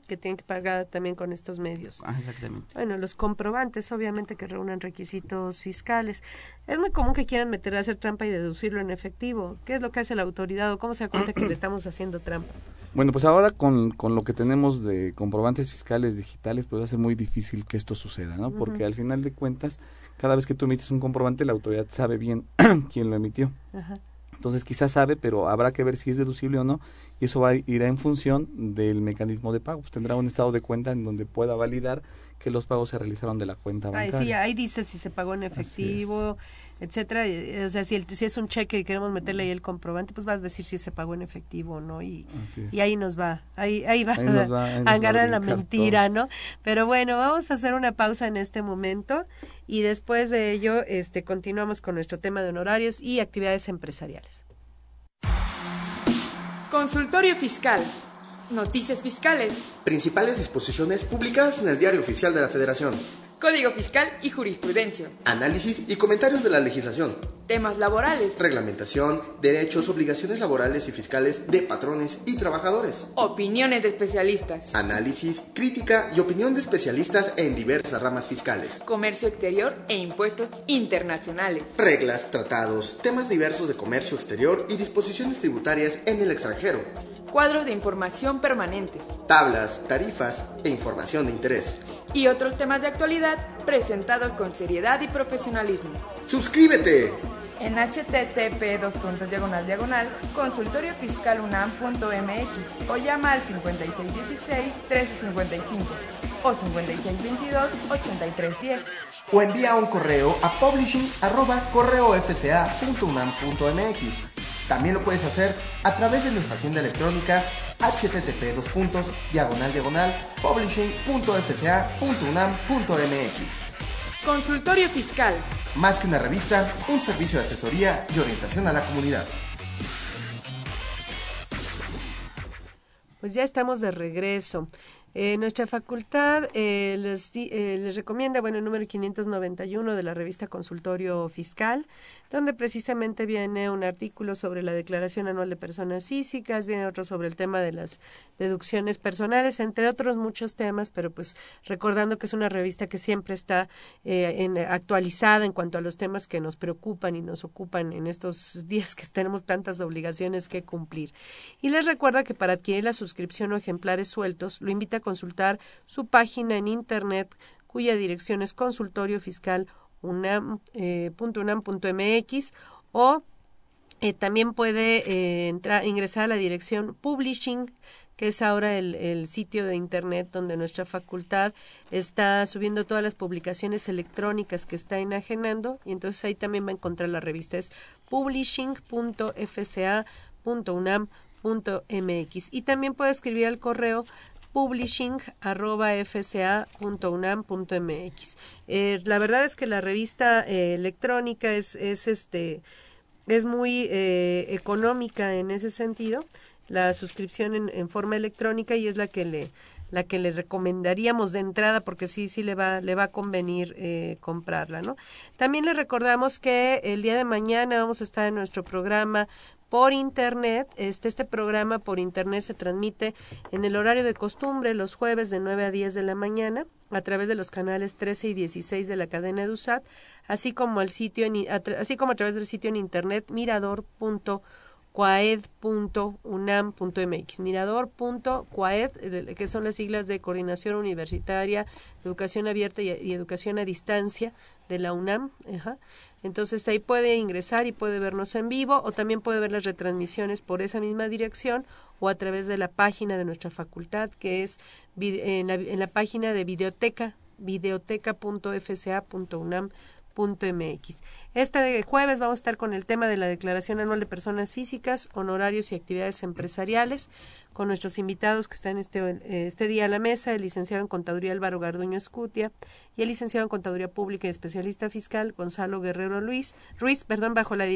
que tienen que pagar también con estos medios. Ah, exactamente. Bueno, los comprobantes, obviamente, que reúnen requisitos fiscales. Es muy común que quieran meter a hacer trampa y deducirlo en efectivo. ¿Qué es lo que hace la autoridad o cómo se da cuenta que le estamos haciendo trampa? Bueno, pues ahora con, con lo que tenemos de comprobantes fiscales digitales, pues va a ser muy difícil que esto suceda, ¿no? Porque al final de cuentas, cada vez que tú emites un comprobante, la autoridad sabe bien *clears throat* quién lo emitió. Ajá. Entonces quizás sabe, pero habrá que ver si es deducible o no y eso va a ir en función del mecanismo de pago. Pues tendrá un estado de cuenta en donde pueda validar que los pagos se realizaron de la cuenta bancaria. sí, ahí dice si se pagó en efectivo, etcétera. Eh, o sea, si, si es un cheque y queremos meterle ahí el comprobante, pues va a decir si se pagó en efectivo o no. Y, y ahí nos va, ahí, ahí va, *laughs* a, agarrar la mentira, ¿no? Pero bueno, vamos a hacer una pausa en este momento y después de ello este, continuamos con nuestro tema de honorarios y actividades empresariales. Consultorio Fiscal Noticias fiscales. Principales disposiciones publicadas en el Diario Oficial de la Federación. Código Fiscal y Jurisprudencia. Análisis y comentarios de la legislación. Temas laborales. Reglamentación, derechos, obligaciones laborales y fiscales de patrones y trabajadores. Opiniones de especialistas. Análisis, crítica y opinión de especialistas en diversas ramas fiscales. Comercio exterior e impuestos internacionales. Reglas, tratados, temas diversos de comercio exterior y disposiciones tributarias en el extranjero. Cuadros de información permanente. Tablas, tarifas e información de interés y otros temas de actualidad presentados con seriedad y profesionalismo. ¡Suscríbete! En http diagonal diagonal consultoriofiscalunam.mx o llama al 5616-1355 o 5622-8310. O envía un correo a publishing También lo puedes hacer a través de nuestra tienda electrónica http dos puntos diagonal diagonal publishing.fca.unam.mx. Consultorio Fiscal. Más que una revista, un servicio de asesoría y orientación a la comunidad. Pues ya estamos de regreso. Eh, nuestra facultad eh, les, eh, les, recomienda, bueno, el número 591 de la revista Consultorio Fiscal, donde precisamente viene un artículo sobre la declaración anual de personas físicas, viene otro sobre el tema de las deducciones personales, entre otros muchos temas, pero pues recordando que es una revista que siempre está eh, en, actualizada en cuanto a los temas que nos preocupan y nos ocupan en estos días que tenemos tantas obligaciones que cumplir. Y les recuerda que para adquirir la suscripción o ejemplares sueltos, lo invita a consultar su página en internet cuya dirección es consultorio fiscal unam.unam.mx eh, o eh, también puede eh, entrar, ingresar a la dirección Publishing, que es ahora el, el, sitio de Internet donde nuestra facultad está subiendo todas las publicaciones electrónicas que está enajenando y entonces ahí también va a encontrar la revista. Es publishing.fca.unam.mx y también puede escribir al correo publishing.fca.unam.mx. Eh, la verdad es que la revista eh, electrónica es, es, este, es muy eh, económica en ese sentido, la suscripción en, forma electrónica y es la que le la que le recomendaríamos de entrada porque sí sí le va le va a convenir comprarla no también le recordamos que el día de mañana vamos a estar en nuestro programa por internet. Este, este programa por internet se transmite en el horario de costumbre los jueves de 9 a 10 de la mañana a través de los canales 13 y 16 de la cadena EduSat, así como al sitio así como a través del sitio en internet mirador.coaed.unam.mx, mirador.coaed, que son las siglas de Coordinación Universitaria, Educación Abierta y, Educación a Distancia de la UNAM. Entonces ahí puede ingresar y puede vernos en vivo o también puede ver las retransmisiones por esa misma dirección o a través de la página de nuestra facultad que es en la, página de videoteca videoteca.fca.unam mx. Este jueves vamos a estar con el tema de la Declaración Anual de Personas Físicas, Honorarios y Actividades Empresariales, con nuestros invitados que están este, este día a la mesa, el licenciado en Contaduría Álvaro Garduño Escutia y el licenciado en Contaduría Pública y especialista fiscal Gonzalo Guerrero Luis, Ruiz, perdón, bajo la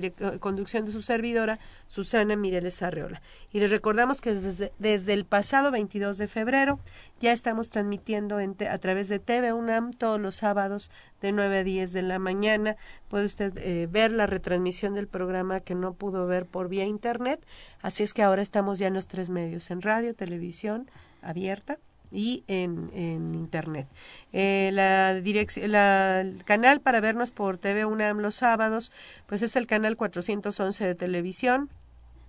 conducción de su servidora Susana Mireles Arreola. Y les recordamos que desde, desde el pasado 22 de febrero ya estamos transmitiendo a través de TV UNAM todos los sábados de 9 a 10 de la mañana. Puede usted eh, ver la retransmisión del programa que no pudo ver por vía internet. Así es que ahora estamos ya en los tres medios, en radio, televisión abierta y en, en internet. Eh, la el canal para vernos por TV UNAM los sábados, pues es el canal 411 de televisión,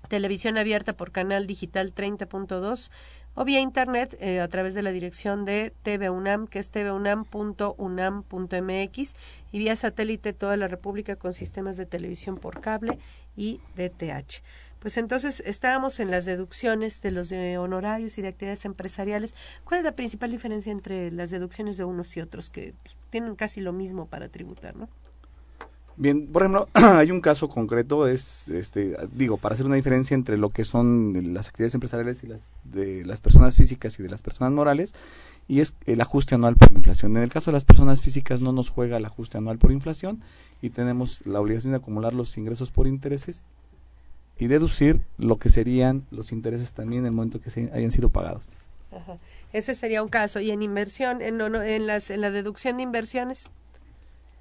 televisión abierta por canal digital 30.2 o vía internet eh, a través de la dirección de TV UNAM, que es tvunam.unam.mx, y vía satélite toda la República con sistemas de televisión por cable y DTH. Pues entonces estábamos en las deducciones de los de honorarios y de actividades empresariales. ¿Cuál es la principal diferencia entre las deducciones de unos y otros que pues, tienen casi lo mismo para tributar, no? Bien, por ejemplo, *clears throat* hay un caso concreto, es, este, digo, para hacer una diferencia entre lo que son las actividades empresariales y las de las personas físicas y de las personas morales, y es el ajuste anual por inflación. En el caso de las personas físicas no nos juega el ajuste anual por inflación y tenemos la obligación de acumular los ingresos por intereses y deducir lo que serían los intereses también en el momento que se hayan sido pagados. Ese sería un caso. ¿Y en inversión, en, en, las, en la deducción de inversiones?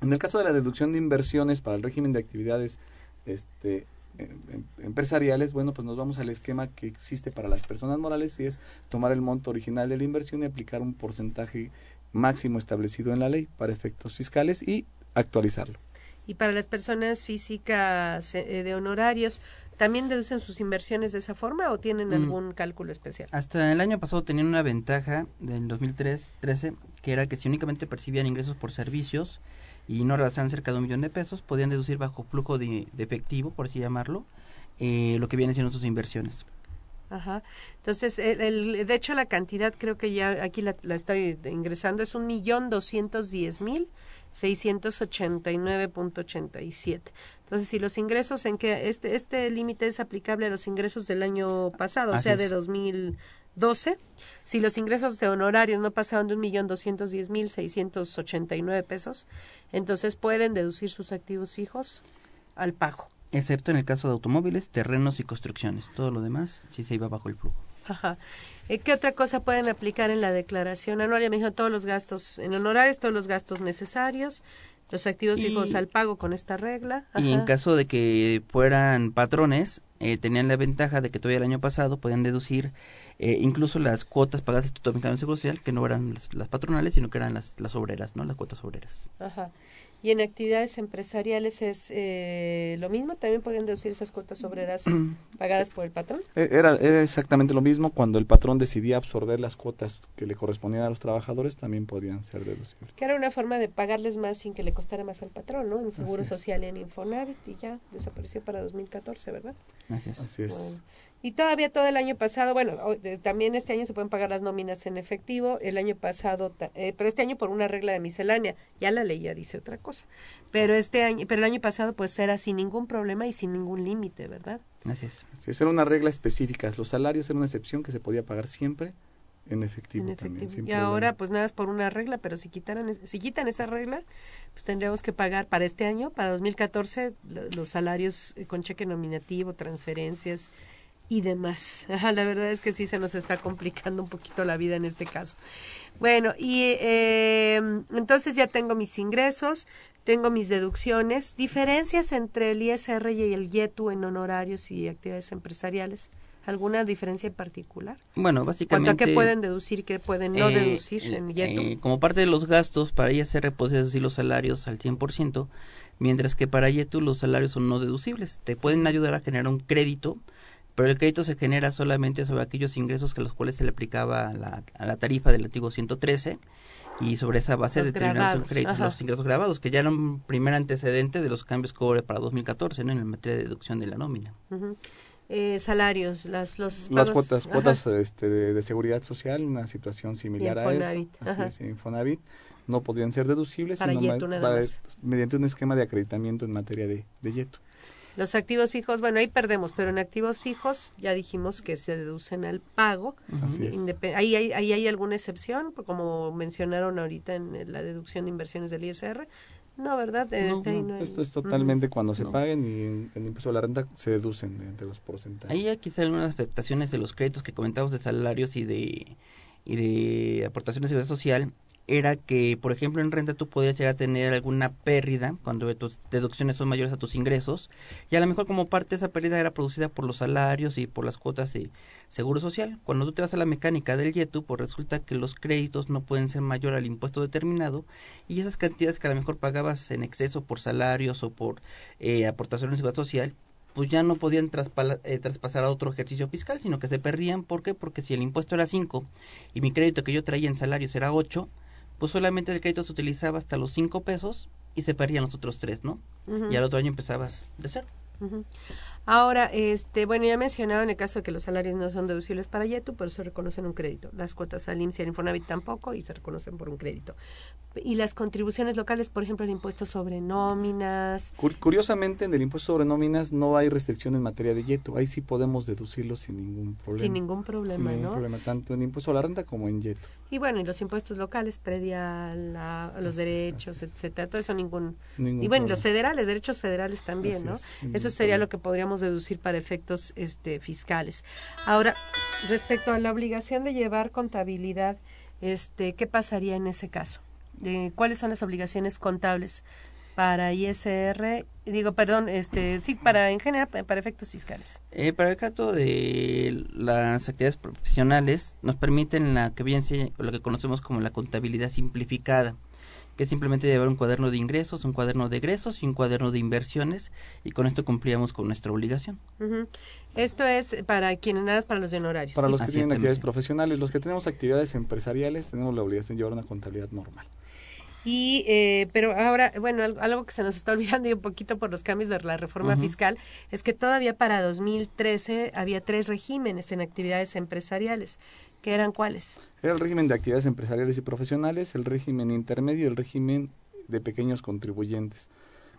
En el caso de la deducción de inversiones para el régimen de actividades este, em, em, empresariales, bueno, pues nos vamos al esquema que existe para las personas morales y es tomar el monto original de la inversión y aplicar un porcentaje máximo establecido en la ley para efectos fiscales y actualizarlo. Y para las personas físicas eh, de honorarios, ¿también deducen sus inversiones de esa forma o tienen mm. algún cálculo especial? Hasta el año pasado tenían una ventaja del 2013 que era que si únicamente percibían ingresos por servicios y no realizaban cerca de un millón de pesos, podían deducir bajo flujo de, efectivo, por así llamarlo, eh, lo que viene siendo sus inversiones. Ajá. Entonces, el, de hecho, la cantidad creo que ya aquí la, la estoy ingresando es un millón doscientos diez mil 689.87. Entonces, si los ingresos en que este este límite es aplicable a los ingresos del año pasado, o sea, de 2012, si los ingresos de honorarios no pasaron de un millón doscientos diez mil seiscientos ochenta y nueve pesos, entonces pueden deducir sus activos fijos al pago. Excepto en el caso de automóviles, terrenos y construcciones. Todo lo demás sí se iba bajo el flujo. Ajá. Eh, ¿Qué otra cosa pueden aplicar en la declaración anual? Ya me dijo todos los gastos en honorarios, todos los gastos necesarios, los activos fijos al pago con esta regla. Y en caso de que fueran patrones, eh, tenían la ventaja de que todavía el año pasado podían deducir eh, incluso las cuotas pagadas al Instituto Mexicano de Seguro Social, que no eran las, las, patronales, sino que eran las, las obreras, ¿no? Las cuotas obreras. Ajá. Y en actividades empresariales es eh, lo mismo, también pueden deducir esas cuotas obreras *clears throat* pagadas por el patrón. Eh, era, era, exactamente lo mismo cuando el patrón decidía absorber las cuotas que le correspondían a los trabajadores, también podían ser deducibles. Que era una forma de pagarles más sin que le costara más al patrón, ¿no? En Seguro Social y en Infonavit y ya desapareció para 2014, ¿verdad? Así es. Así es. Y todavía todo el año pasado, bueno, también este año se pueden pagar las nóminas en efectivo, el año pasado, eh, pero este año por una regla de miscelánea, ya la ley ya dice otra cosa. Pero este año, pero el año pasado pues era sin ningún problema y sin ningún límite, ¿verdad? Así es. Así era una regla específica, los salarios eran una excepción que se podía pagar siempre en efectivo, también. y ahora pues nada es por una regla, pero si quitaran si quitan esa regla, pues tendríamos que pagar para este año, para 2014 los salarios eh, con cheque nominativo, transferencias, y demás. la verdad es que sí se nos está complicando un poquito la vida en este caso. Bueno, y eh, entonces ya tengo mis ingresos, tengo mis deducciones, diferencias entre el ISR y el YETU en honorarios y actividades empresariales. ¿Alguna diferencia en particular? Bueno, básicamente... ¿Cuánto que pueden deducir y qué pueden no eh, deducir en YETU? Eh, como parte de los gastos, para ISR puedes deducir los salarios al 100%, mientras que para YETU los salarios son no deducibles. Te pueden ayudar a generar un crédito pero el crédito se genera solamente sobre aquellos ingresos que los cuales se le aplicaba la, a la tarifa del artículo 113 y sobre esa base determinamos el crédito, los ingresos grabados, que ya eran un primer antecedente de los cambios que hubo para 2014 ¿no? en la materia de deducción de la nómina. eh, salarios, las, los las cuotas, cuotas este, de, seguridad social, una situación similar a esa, así Infonavit, no podían ser deducibles para mediante un esquema de acreditamiento en materia de, de YETU. Los activos fijos, bueno, ahí perdemos, pero en activos fijos ya dijimos que se deducen al pago. Ahí, hay, ahí hay alguna excepción, como mencionaron ahorita en la deducción de inversiones del ISR. No, ¿verdad? Este Esto es totalmente cuando se paguen y en, el impuesto a la renta se deducen entre los porcentajes. Ahí hay quizá algunas afectaciones de los créditos que comentamos de salarios y de y de aportaciones de seguridad social era que, por ejemplo, en renta tú podías llegar a tener alguna pérdida cuando tus deducciones son mayores a tus ingresos y a lo mejor como parte de esa pérdida era producida por los salarios y por las cuotas de seguro social. Cuando tú te vas a la mecánica del YETU, pues resulta que los créditos no pueden ser mayor al impuesto determinado y esas cantidades que a lo mejor pagabas en exceso por salarios o por eh, aportaciones de seguridad social, pues ya no podían eh, traspasar a otro ejercicio fiscal, sino que se perdían. ¿Por qué? Porque si el impuesto era 5 y mi crédito que yo traía en salarios era 8, pues solamente el crédito se utilizaba hasta los cinco pesos y se perdían los otros tres, ¿no? Y al otro año empezabas de cero. Ahora, este, bueno, ya mencionaron el caso de que los salarios no son deducibles para YETU, pero se reconocen un crédito. Las cuotas al IMSS y al Infonavit tampoco y se reconocen por un crédito. Y las contribuciones locales, por ejemplo, el impuesto sobre nóminas. Curiosamente, en el impuesto sobre nóminas no hay restricción en materia de YETU. Ahí sí podemos deducirlo sin ningún problema. Sin ningún problema, sin ningún problema, tanto en impuesto a la renta como en YETU. Y bueno, y los impuestos locales, predial, a, los derechos, etcétera, todo eso ningún... y bueno, los federales, derechos federales también, ¿no? Eso sería lo que podríamos deducir para efectos este, fiscales. Ahora, respecto a la obligación de llevar contabilidad, este, ¿qué pasaría en ese caso? ¿Cuáles son las obligaciones contables para ISR, digo, perdón, este, sí, para en general, para efectos fiscales. Eh, para el caso de las actividades profesionales, nos permiten la que bien lo que conocemos como la contabilidad simplificada, que es simplemente llevar un cuaderno de ingresos, un cuaderno de egresos y un cuaderno de inversiones, y con esto cumplíamos con nuestra obligación. Esto es para quienes nada, para los de honorarios. Para los que tienen actividades profesionales, los que tenemos actividades empresariales, tenemos la obligación de llevar una contabilidad normal. Y, eh, pero ahora, bueno, algo que se nos está *laughs* olvidando y un poquito por los cambios de la reforma fiscal es que todavía para 2013 había tres regímenes en actividades empresariales. ¿Qué eran cuáles? Era el régimen de actividades empresariales y profesionales, el régimen intermedio y el régimen de pequeños contribuyentes.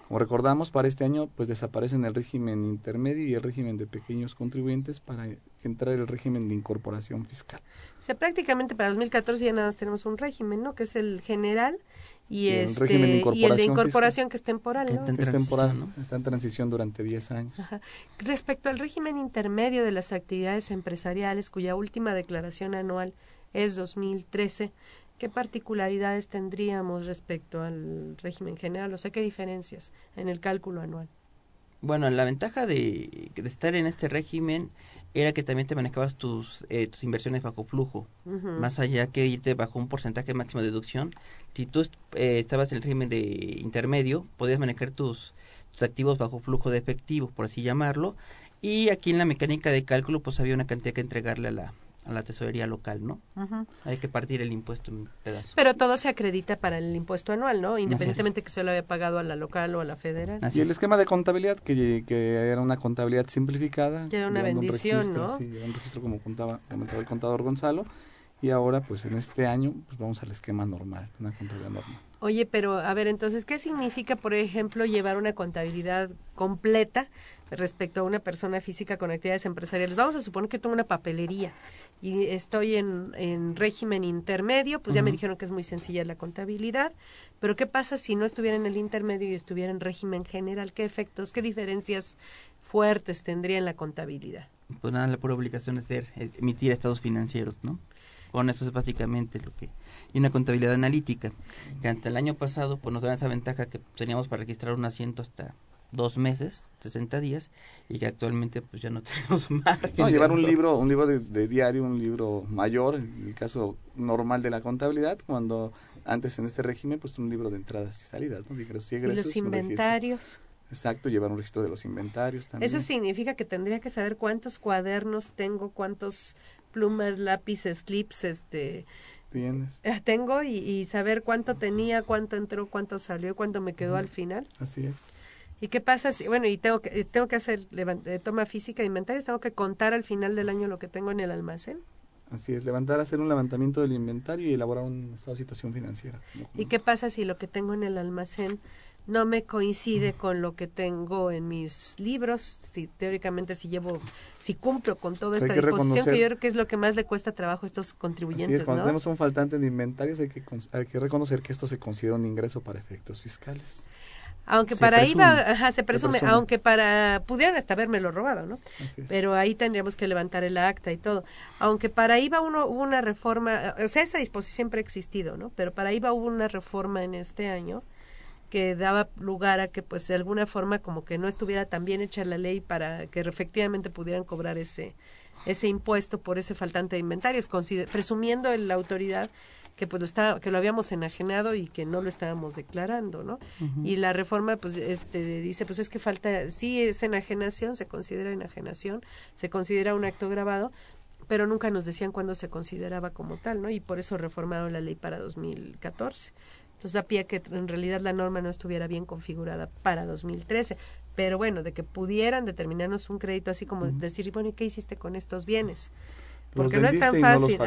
Como recordamos, para este año pues desaparecen el régimen intermedio y el régimen de pequeños contribuyentes para entrar el régimen de incorporación fiscal. O sea, prácticamente para 2014 ya nada más tenemos un régimen, ¿no? Que es el general y, este, y el de incorporación que es temporal, ¿no? es temporal, ¿no? Está en transición durante 10 años. Respecto al régimen intermedio de las actividades empresariales, cuya última declaración anual es 2013, ¿qué particularidades tendríamos respecto al régimen general? O sea, ¿qué diferencias en el cálculo anual? Bueno, la ventaja de, de estar en este régimen era que también te manejabas tus, eh, tus inversiones bajo flujo, más allá que irte bajo un porcentaje máximo de deducción. Si tú eh, estabas en el régimen de intermedio, podías manejar tus, tus activos bajo flujo de efectivo, por así llamarlo, y aquí en la mecánica de cálculo pues había una cantidad que entregarle a la, a la tesorería local, ¿no? Hay que partir el impuesto en pedazos. Pero todo se acredita para el impuesto anual, ¿no? Independientemente que se lo haya pagado a la local o a la federal. y el esquema de contabilidad, que, que era una contabilidad simplificada. Que era una bendición, ¿no? Sí, un registro como contaba, comentaba el contador Gonzalo. Y ahora, pues en este año, pues vamos al esquema normal, una contabilidad normal. Oye, pero a ver, entonces, ¿qué significa, por ejemplo, llevar una contabilidad completa respecto a una persona física con actividades empresariales? Vamos a suponer que tengo una papelería y estoy en, régimen intermedio, pues ya me dijeron que es muy sencilla la contabilidad, pero ¿qué pasa si no estuviera en el intermedio y estuviera en régimen general? ¿Qué efectos, qué diferencias fuertes tendría en la contabilidad? Pues nada, la pura obligación es ser, emitir estados financieros, ¿no? Con eso es básicamente lo que... Y una contabilidad analítica, que ante el año pasado pues nos dan esa ventaja que teníamos para registrar un asiento hasta dos meses, 60 días, y que actualmente pues ya no *laughs* tenemos margen. No, llevar un libro, un libro de, diario, un libro mayor, en el caso normal de la contabilidad, cuando antes en este régimen pues un libro de entradas y salidas, ¿no? y, los inventarios. Exacto, llevar un registro de los inventarios también. Eso significa que tendría que saber cuántos cuadernos tengo, cuántos plumas, lápices, clips, este... Tienes. Eh, tengo y, saber cuánto tenía, cuánto entró, cuánto salió, cuánto me quedó al final. Así es. ¿Y qué pasa si, bueno, y tengo que, tengo que hacer eh, toma física de inventarios, tengo que contar al final del año lo que tengo en el almacén? Así es, levantar, hacer un levantamiento del inventario y elaborar un estado de situación financiera. ¿Y qué pasa si lo que tengo en el almacén no me coincide con lo que tengo en mis libros, si teóricamente si llevo, si cumplo con toda esta disposición, que yo creo que es lo que más le cuesta trabajo a estos contribuyentes. cuando tenemos un faltante de inventarios hay que, hay que reconocer que esto se considera un ingreso para efectos fiscales. Aunque para ahí va, *laughs* se, presume, aunque para, pudieran hasta lo robado, ¿no? Pero ahí tendríamos que levantar el acta y todo. Aunque para ahí va uno, hubo una reforma, o sea, esa disposición siempre ha existido, ¿no? Pero para ahí va hubo una reforma en este año que daba lugar a que pues de alguna forma como que no estuviera tan bien hecha la ley para que efectivamente pudieran cobrar ese ese impuesto por ese faltante de inventarios, presumiendo en la autoridad que pues lo está, que lo habíamos enajenado y que no lo estábamos declarando, ¿no? Y la reforma pues este dice pues es que falta sí es enajenación, se considera enajenación, se considera un acto grabado, pero nunca nos decían cuándo se consideraba como tal, ¿no? Y por eso reformaron la ley para 2014. Entonces da pie que en realidad la norma no estuviera bien configurada para 2013. Pero bueno, de que pudieran determinarnos un crédito así como decir, bueno, ¿y qué hiciste con estos bienes? Porque no es tan fácil,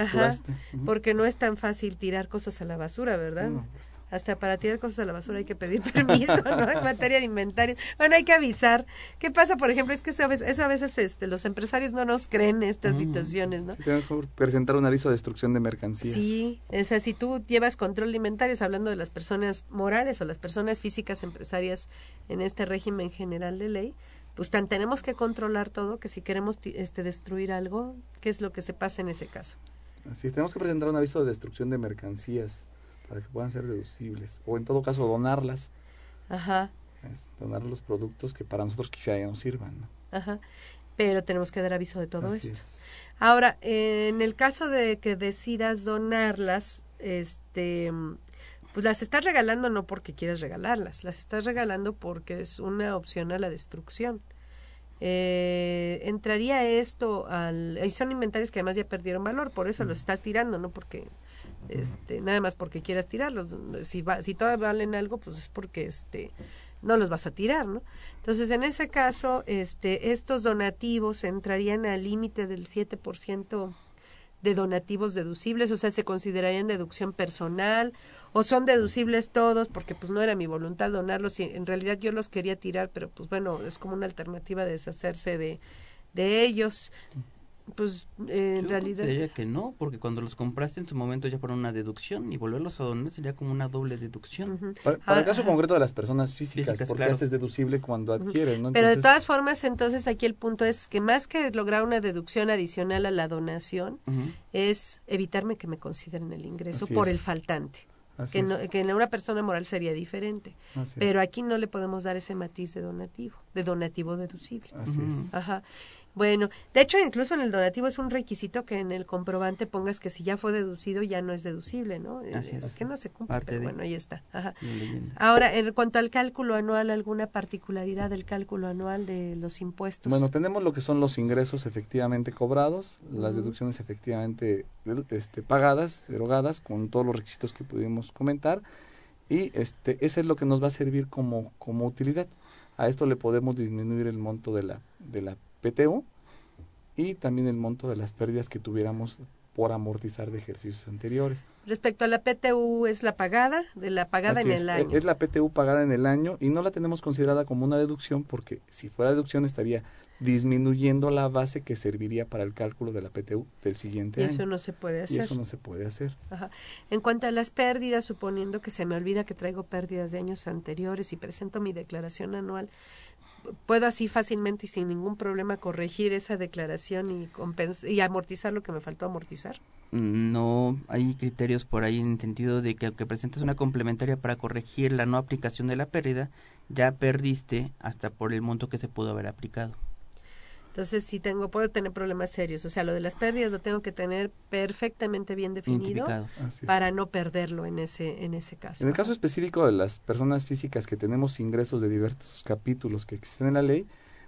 porque no es tan fácil tirar cosas a la basura, ¿verdad? Pues Hasta para tirar cosas a la basura hay que pedir *laughs* permiso, ¿no? En materia de inventario. Bueno, hay que avisar. ¿Qué pasa, por ejemplo? Es que eso a veces, a veces este, los empresarios no nos creen estas situaciones, ¿no? Sí, tenemos que presentar un aviso de destrucción de mercancías. Sí, o sea, si tú llevas control de inventarios, hablando de las personas morales o las personas físicas empresarias en este régimen general de ley, pues tan tenemos que controlar todo que si queremos este destruir algo, ¿qué es lo que se pasa en ese caso? Así es, tenemos que presentar un aviso de destrucción de mercancías para que puedan ser deducibles o en todo caso donarlas. Ajá. donar los productos que para nosotros quizá ya no sirvan. ¿no? Ajá. Pero tenemos que dar aviso de todo esto. Ahora, en el caso de que decidas donarlas, este, pues las estás regalando no porque quieres regalarlas, las estás regalando porque es una opción a la destrucción. Eh, entraría esto al y son inventarios que además ya perdieron valor por eso los estás tirando no porque este nada más porque quieras tirarlos si va, si todavía valen algo pues es porque este no los vas a tirar, ¿no? Entonces, en ese caso, este, estos donativos entrarían al límite del 7% de donativos deducibles, o sea, se considerarían deducción personal o son deducibles todos porque pues no era mi voluntad donarlos y en realidad yo los quería tirar, pero pues bueno, es como una alternativa de deshacerse de, de ellos. Pues eh, en realidad diría que no porque cuando los compraste en su momento ya fueron una deducción y volverlos a donar sería como una doble deducción. Para, el caso concreto de las personas físicas, porque es deducible cuando adquieren ¿no? pero de todas formas entonces aquí el punto es que más que lograr una deducción adicional a la donación es evitarme que me consideren el ingreso por el faltante que, que, en una persona moral sería diferente. pero aquí no le podemos dar ese matiz de donativo, de donativo deducible. Así es. Ajá. Bueno, de hecho, incluso en el donativo es un requisito que en el comprobante pongas que si ya fue deducido ya no es deducible, ¿no? Así es. que no se cumple, pero bueno, ahí está. Ahora, en cuanto al cálculo anual, ¿alguna particularidad del cálculo anual de los impuestos? Bueno, tenemos lo que son los ingresos efectivamente cobrados, las deducciones efectivamente este, pagadas, derogadas, con todos los requisitos que pudimos comentar, y este, ese es lo que nos va a servir como, como utilidad. A esto le podemos disminuir el monto de la, de la PTU y también el monto de las pérdidas que tuviéramos por amortizar de ejercicios anteriores. Respecto a la PTU, ¿es la pagada? De la pagada en el año. Es la PTU pagada en el año y no la tenemos considerada como una deducción porque si fuera deducción estaría disminuyendo la base que serviría para el cálculo de la PTU del siguiente y año. Eso no se puede hacer. Y eso no se puede hacer. Ajá. En cuanto a las pérdidas, suponiendo que se me olvida que traigo pérdidas de años anteriores y presento mi declaración anual, puedo así fácilmente y sin ningún problema corregir esa declaración y, y amortizar lo que me faltó amortizar? No, hay criterios por ahí en el sentido de que aunque presentes una complementaria para corregir la no aplicación de la pérdida, ya perdiste hasta por el monto que se pudo haber aplicado. Entonces, si tengo, puedo tener problemas serios. O sea, lo de las pérdidas lo tengo que tener perfectamente bien definido para no perderlo en ese, en ese caso. En el caso específico de las personas físicas que tenemos ingresos de diversos capítulos que existen en la ley,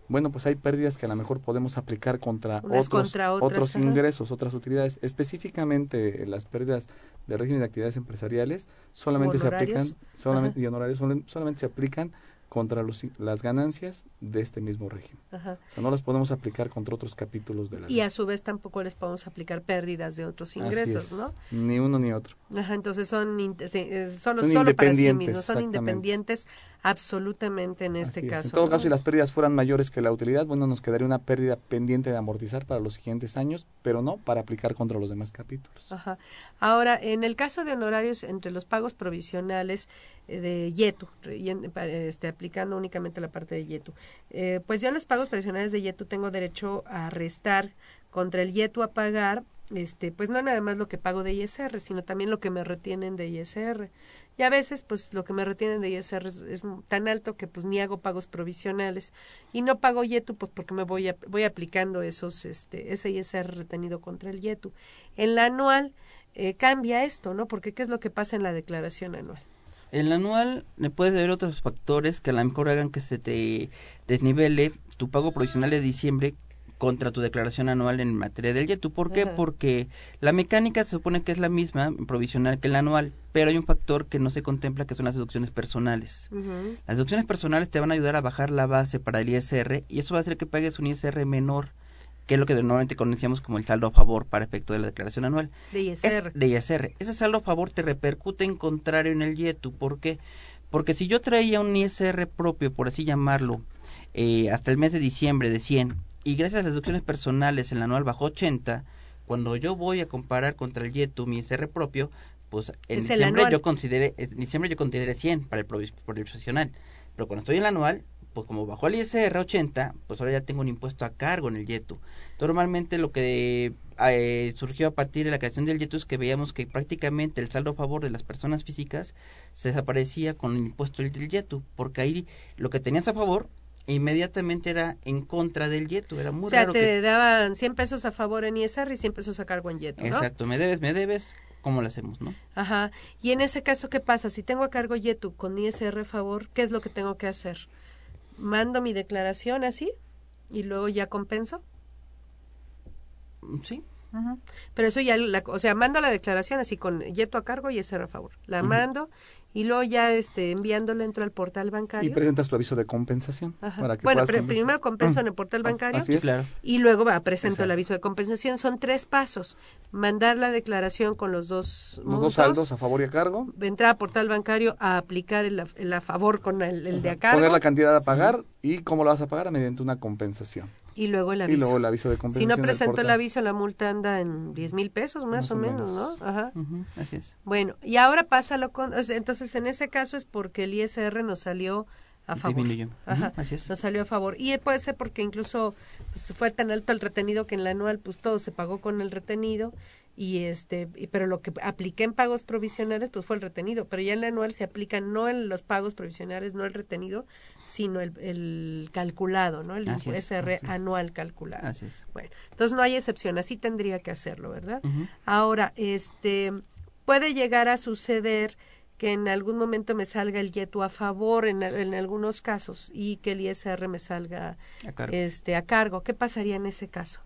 bueno, pues hay pérdidas que a lo mejor podemos aplicar contra otros, otros ingresos, otras utilidades. Específicamente las pérdidas del régimen de actividades empresariales solamente se aplican, solamente, y honorarios solamente se aplican contra los, las ganancias de este mismo régimen. O sea, no las podemos aplicar contra otros capítulos de la ley. Y a su vez tampoco les podemos aplicar pérdidas de otros ingresos, ¿no? Ni uno ni otro. Ajá, entonces son, eh, solo, solo para sí mismos, son independientes absolutamente en este caso. En todo caso, si las pérdidas fueran mayores que la utilidad, bueno, nos quedaría una pérdida pendiente de amortizar para los siguientes años, pero no para aplicar contra los demás capítulos. Ajá. Ahora, en el caso de honorarios entre los pagos provisionales eh, de YETU, este, aplicando únicamente la parte de YETU, eh, pues yo en los pagos provisionales de YETU tengo derecho a restar contra el YETU a pagar este, pues no nada más lo que pago de ISR, sino también lo que me retienen de ISR. Y a veces, pues lo que me retienen de ISR es, tan alto que pues ni hago pagos provisionales y no pago YETU pues porque me voy, voy aplicando esos, este, ese ISR retenido contra el YETU. En la anual eh, cambia esto, ¿no? Porque ¿qué es lo que pasa en la declaración anual? En la anual puedes ver otros factores que a lo mejor hagan que se te desnivele tu pago provisional de diciembre contra tu declaración anual en materia del YETU. ¿Por qué? Porque la mecánica se supone que es la misma provisional que la anual, pero hay un factor que no se contempla que son las deducciones personales. Las deducciones personales te van a ayudar a bajar la base para el ISR y eso va a hacer que pagues un ISR menor que es lo que normalmente conocíamos como el saldo a favor para efecto de la declaración anual. De ISR. de ISR. Ese saldo a favor te repercute en contrario en el YETU. ¿Por qué? Porque si yo traía un ISR propio, por así llamarlo, eh, hasta el mes de diciembre de 100 y gracias a las deducciones personales en la anual bajo 80, cuando yo voy a comparar contra el YETU mi ISR propio, pues en diciembre yo consideré en diciembre yo consideré 100 para el profesional, pero cuando estoy en la anual pues como bajó el ISR 80, pues ahora ya tengo un impuesto a cargo en el YETU. Normalmente lo que eh, surgió a partir de la creación del YETU es que veíamos que prácticamente el saldo a favor de las personas físicas se desaparecía con el impuesto del YETU, porque ahí lo que tenías a favor inmediatamente era en contra del YETU, era muy o sea, te daban 100 pesos a favor en ISR y 100 pesos a cargo en YETU, Exacto, me debes, me debes, ¿cómo lo hacemos, no? Ajá, y en ese caso, ¿qué pasa? Si tengo a cargo YETU con ISR a favor, ¿qué es lo que tengo que hacer? ¿Mando mi declaración así y luego ya compenso? Sí. Pero eso ya, o sea, mando la declaración así con YETU a cargo y ISR a favor. La mando y luego ya este enviándolo entro al portal bancario. Y presentas tu aviso de compensación. Para que bueno, primero compenso en el portal ah, bancario y luego va, presento el aviso de compensación. Son tres pasos. Mandar la declaración con los dos Los dos saldos a favor y a cargo. Entrar al portal bancario a aplicar el, a favor con el, de a cargo. Poner la cantidad a pagar y cómo lo vas a pagar mediante una compensación. Y luego el aviso. Y luego el aviso de compensación. Si no presento el aviso, la multa anda en 10 mil pesos más, o, menos, ¿no? Ajá. así es. Bueno, y ahora pásalo con... Entonces, en ese caso es porque el ISR nos salió a favor. Ajá, así es. Nos salió a favor. Y puede ser porque incluso pues, fue tan alto el retenido que en la anual pues todo se pagó con el retenido y este pero lo que apliqué en pagos provisionales pues fue el retenido pero ya en la anual se aplica no en los pagos provisionales no el retenido sino el, el calculado no el SR anual calculado. Así es. bueno entonces no hay excepción así tendría que hacerlo verdad ahora este puede llegar a suceder que en algún momento me salga el YETU a favor en, en algunos casos y que el ISR me salga este a cargo. Qué pasaría en ese caso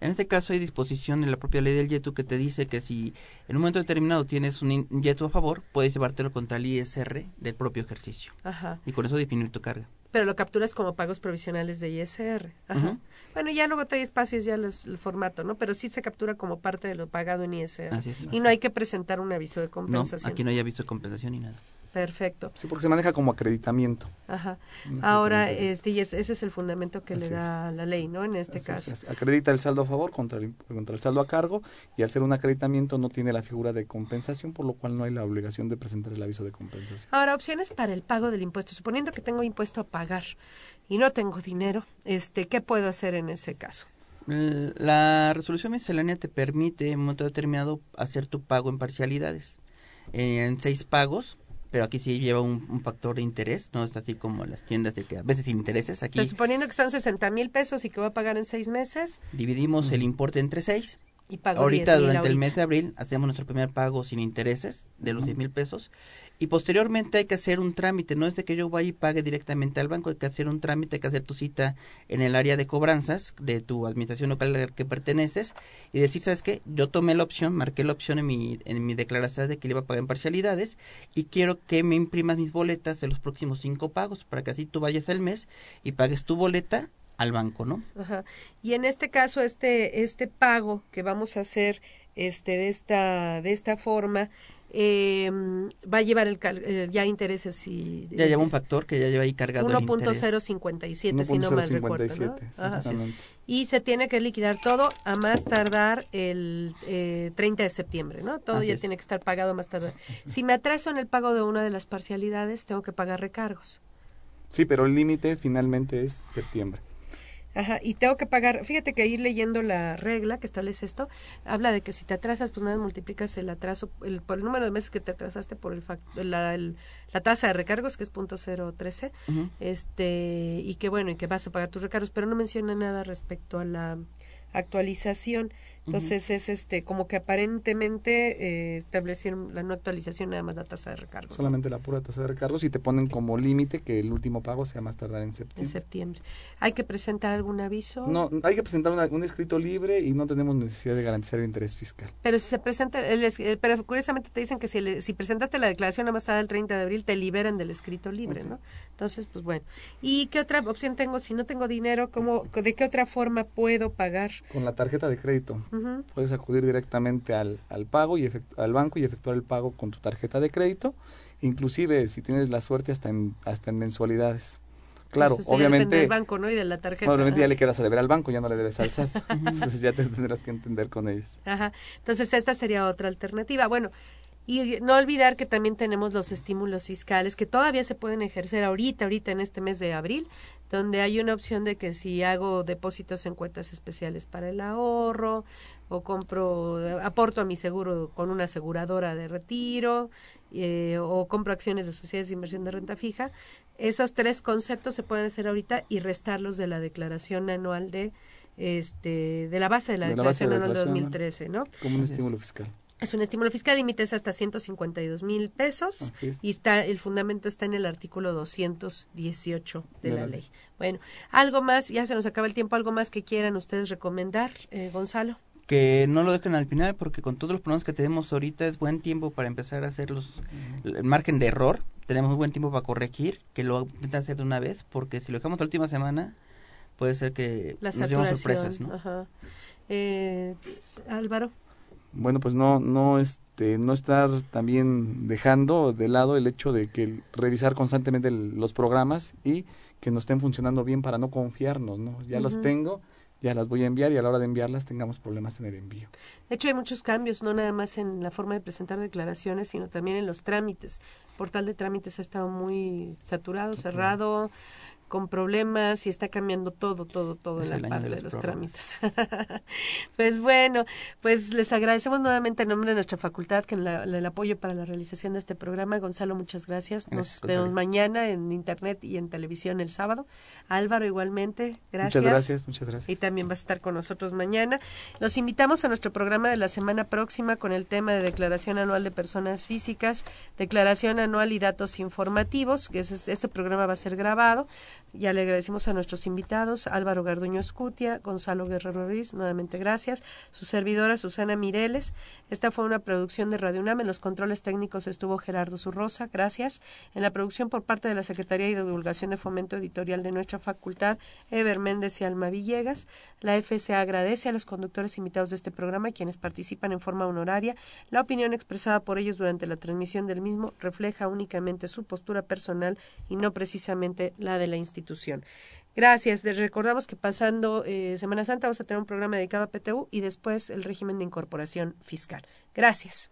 en este caso hay disposición en la propia ley del YETU que te dice que si en un momento determinado tienes un YETU a favor, puedes llevártelo contra el ISR del propio ejercicio. Ajá. Y con eso disminuir tu carga. Pero lo capturas como pagos provisionales de ISR. Ajá. Bueno, ya luego trae espacios ya el formato, ¿no? Pero sí se captura como parte de lo pagado en ISR. Así es, y no hay que presentar un aviso de compensación. No, aquí no hay aviso de compensación ni nada. Perfecto. Sí, porque se maneja como acreditamiento. Ajá. Ahora, este, y ese es el fundamento que le da la ley, ¿no? En este caso. Acredita el saldo a favor contra el, contra el saldo a cargo y al ser un acreditamiento no tiene la figura de compensación, por lo cual no hay la obligación de presentar el aviso de compensación. Ahora, opciones para el pago del impuesto. Suponiendo que tengo impuesto a pagar y no tengo dinero, este, ¿qué puedo hacer en ese caso? La resolución miscelánea te permite en un momento determinado hacer tu pago en parcialidades. En seis pagos pero aquí sí lleva un, factor de interés, no es así como las tiendas de que a veces intereses aquí. suponiendo que son 60 mil pesos y que va a pagar en seis meses. Dividimos el importe entre seis. Y pago ahorita durante el mes de abril hacemos nuestro primer pago sin intereses de los 10 mil pesos. Y posteriormente hay que hacer un trámite, no es de que yo vaya y pague directamente al banco, hay que hacer un trámite, hay que hacer tu cita en el área de cobranzas de tu administración local a la que perteneces y decir, ¿sabes qué? Yo tomé la opción, marqué la opción en mi, en mi declaración de que le iba a pagar en parcialidades y quiero que me imprimas mis boletas de los próximos cinco pagos para que así tú vayas al mes y pagues tu boleta al banco, ¿no? Ajá. Y en este caso, este, este pago que vamos a hacer este, de, esta, de esta forma, eh, va a llevar el, eh, ya intereses y ya lleva un factor que ya lleva ahí cargado 1.057 si no mal recuerdo y se tiene que liquidar todo a más tardar el eh, 30 de septiembre no todo ya tiene que estar pagado a más tardar. Si me atraso en el pago de una de las parcialidades tengo que pagar recargos. Sí pero el límite finalmente es septiembre Ajá, y tengo que pagar, fíjate que ir leyendo la regla que establece esto, habla de que si te atrasas, pues nada, multiplicas el atraso, el, por el número de meses que te atrasaste por el, la, la tasa de recargos, que es punto cero trece, este, y que bueno, y que vas a pagar tus recargos, pero no menciona nada respecto a la actualización. Entonces es este como que aparentemente eh, establecieron la no actualización nada más la tasa de recargos. Solamente la pura tasa de recargos y te ponen como límite que el último pago sea más tardar en septiembre. En septiembre. ¿Hay que presentar algún aviso? No, hay que presentar un escrito libre y no tenemos necesidad de garantizar el interés fiscal. Pero si se presenta, el, pero curiosamente te dicen que si, si presentaste la declaración a más tardar el 30 de abril te liberan del escrito libre, ¿no? Entonces, pues bueno. ¿Y qué otra opción tengo? Si no tengo dinero, ¿cómo, ¿de qué otra forma puedo pagar? Con la tarjeta de crédito. Puedes acudir directamente al, al pago y al banco y efectuar el pago con tu tarjeta de crédito, inclusive si tienes la suerte hasta en, hasta en mensualidades. Claro, obviamente. del banco, ¿no? Y de la tarjeta. Obviamente ya le quieras deber al banco, ya no le debes al SAT. *laughs* Entonces ya te tendrás que entender con ellos. Ajá. Entonces esta sería otra alternativa. Bueno, Y no olvidar que también tenemos los estímulos fiscales que todavía se pueden ejercer ahorita, ahorita en este mes de abril, donde hay una opción de que si hago depósitos en cuentas especiales para el ahorro o compro, aporto a mi seguro con una aseguradora de retiro eh, o compro acciones de sociedades de inversión de renta fija, esos tres conceptos se pueden hacer ahorita y restarlos de la declaración anual de este de la base de la declaración anual de 2013, ¿no? Como un estímulo fiscal. Es un estímulo fiscal, límites hasta 152 mil pesos y está el fundamento está en el artículo 218 de, la, ley. Bueno, algo más, ya se nos acaba el tiempo, algo más que quieran ustedes recomendar, eh, Gonzalo. Que no lo dejen al final porque con todos los problemas que tenemos ahorita es buen tiempo para empezar a hacer los, el margen de error. Tenemos buen tiempo para corregir, que lo intenten hacer de una vez porque si lo dejamos la última semana puede ser que nos llevemos sorpresas, ¿no? Eh, Álvaro bueno pues no no este no estar también dejando de lado el hecho de que revisar constantemente los programas y que nos estén funcionando bien para no confiarnos no ya los tengo ya las voy a enviar y a la hora de enviarlas tengamos problemas en el envío. De hecho, hay muchos cambios, no nada más en la forma de presentar declaraciones, sino también en los trámites. El portal de trámites ha estado muy saturado, cerrado con problemas y está cambiando todo, todo, todo en la parte de los, trámites. *laughs* pues bueno, pues les agradecemos nuevamente en nombre de nuestra facultad que en el apoyo para la realización de este programa. Gonzalo, muchas gracias. Nos vemos mañana en internet y en televisión el sábado. Álvaro, igualmente, gracias. Muchas gracias, muchas gracias. Y también vas a estar con nosotros mañana. Los invitamos a nuestro programa de la semana próxima con el tema de declaración anual de personas físicas, declaración anual y datos informativos, que ese, este programa va a ser grabado. Ya le agradecemos a nuestros invitados, Álvaro Garduño Escutia, Gonzalo Guerrero Ruiz, nuevamente gracias, su servidora Susana Mireles. Esta fue una producción de Radio UNAM. En los controles técnicos estuvo Gerardo Zurrosa, gracias. En la producción por parte de la Secretaría de Divulgación de Fomento Editorial de nuestra facultad, Eber Méndez y Alma Villegas. La FCA agradece a los conductores invitados de este programa, quienes participan en forma honoraria. La opinión expresada por ellos durante la transmisión del mismo refleja únicamente su postura personal y no precisamente la de la institución Gracias. Les recordamos que pasando eh, Semana Santa vamos a tener un programa dedicado a PTU y después el régimen de incorporación fiscal. Gracias.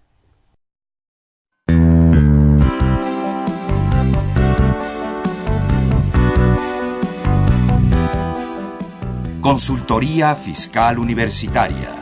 Consultoría Fiscal Universitaria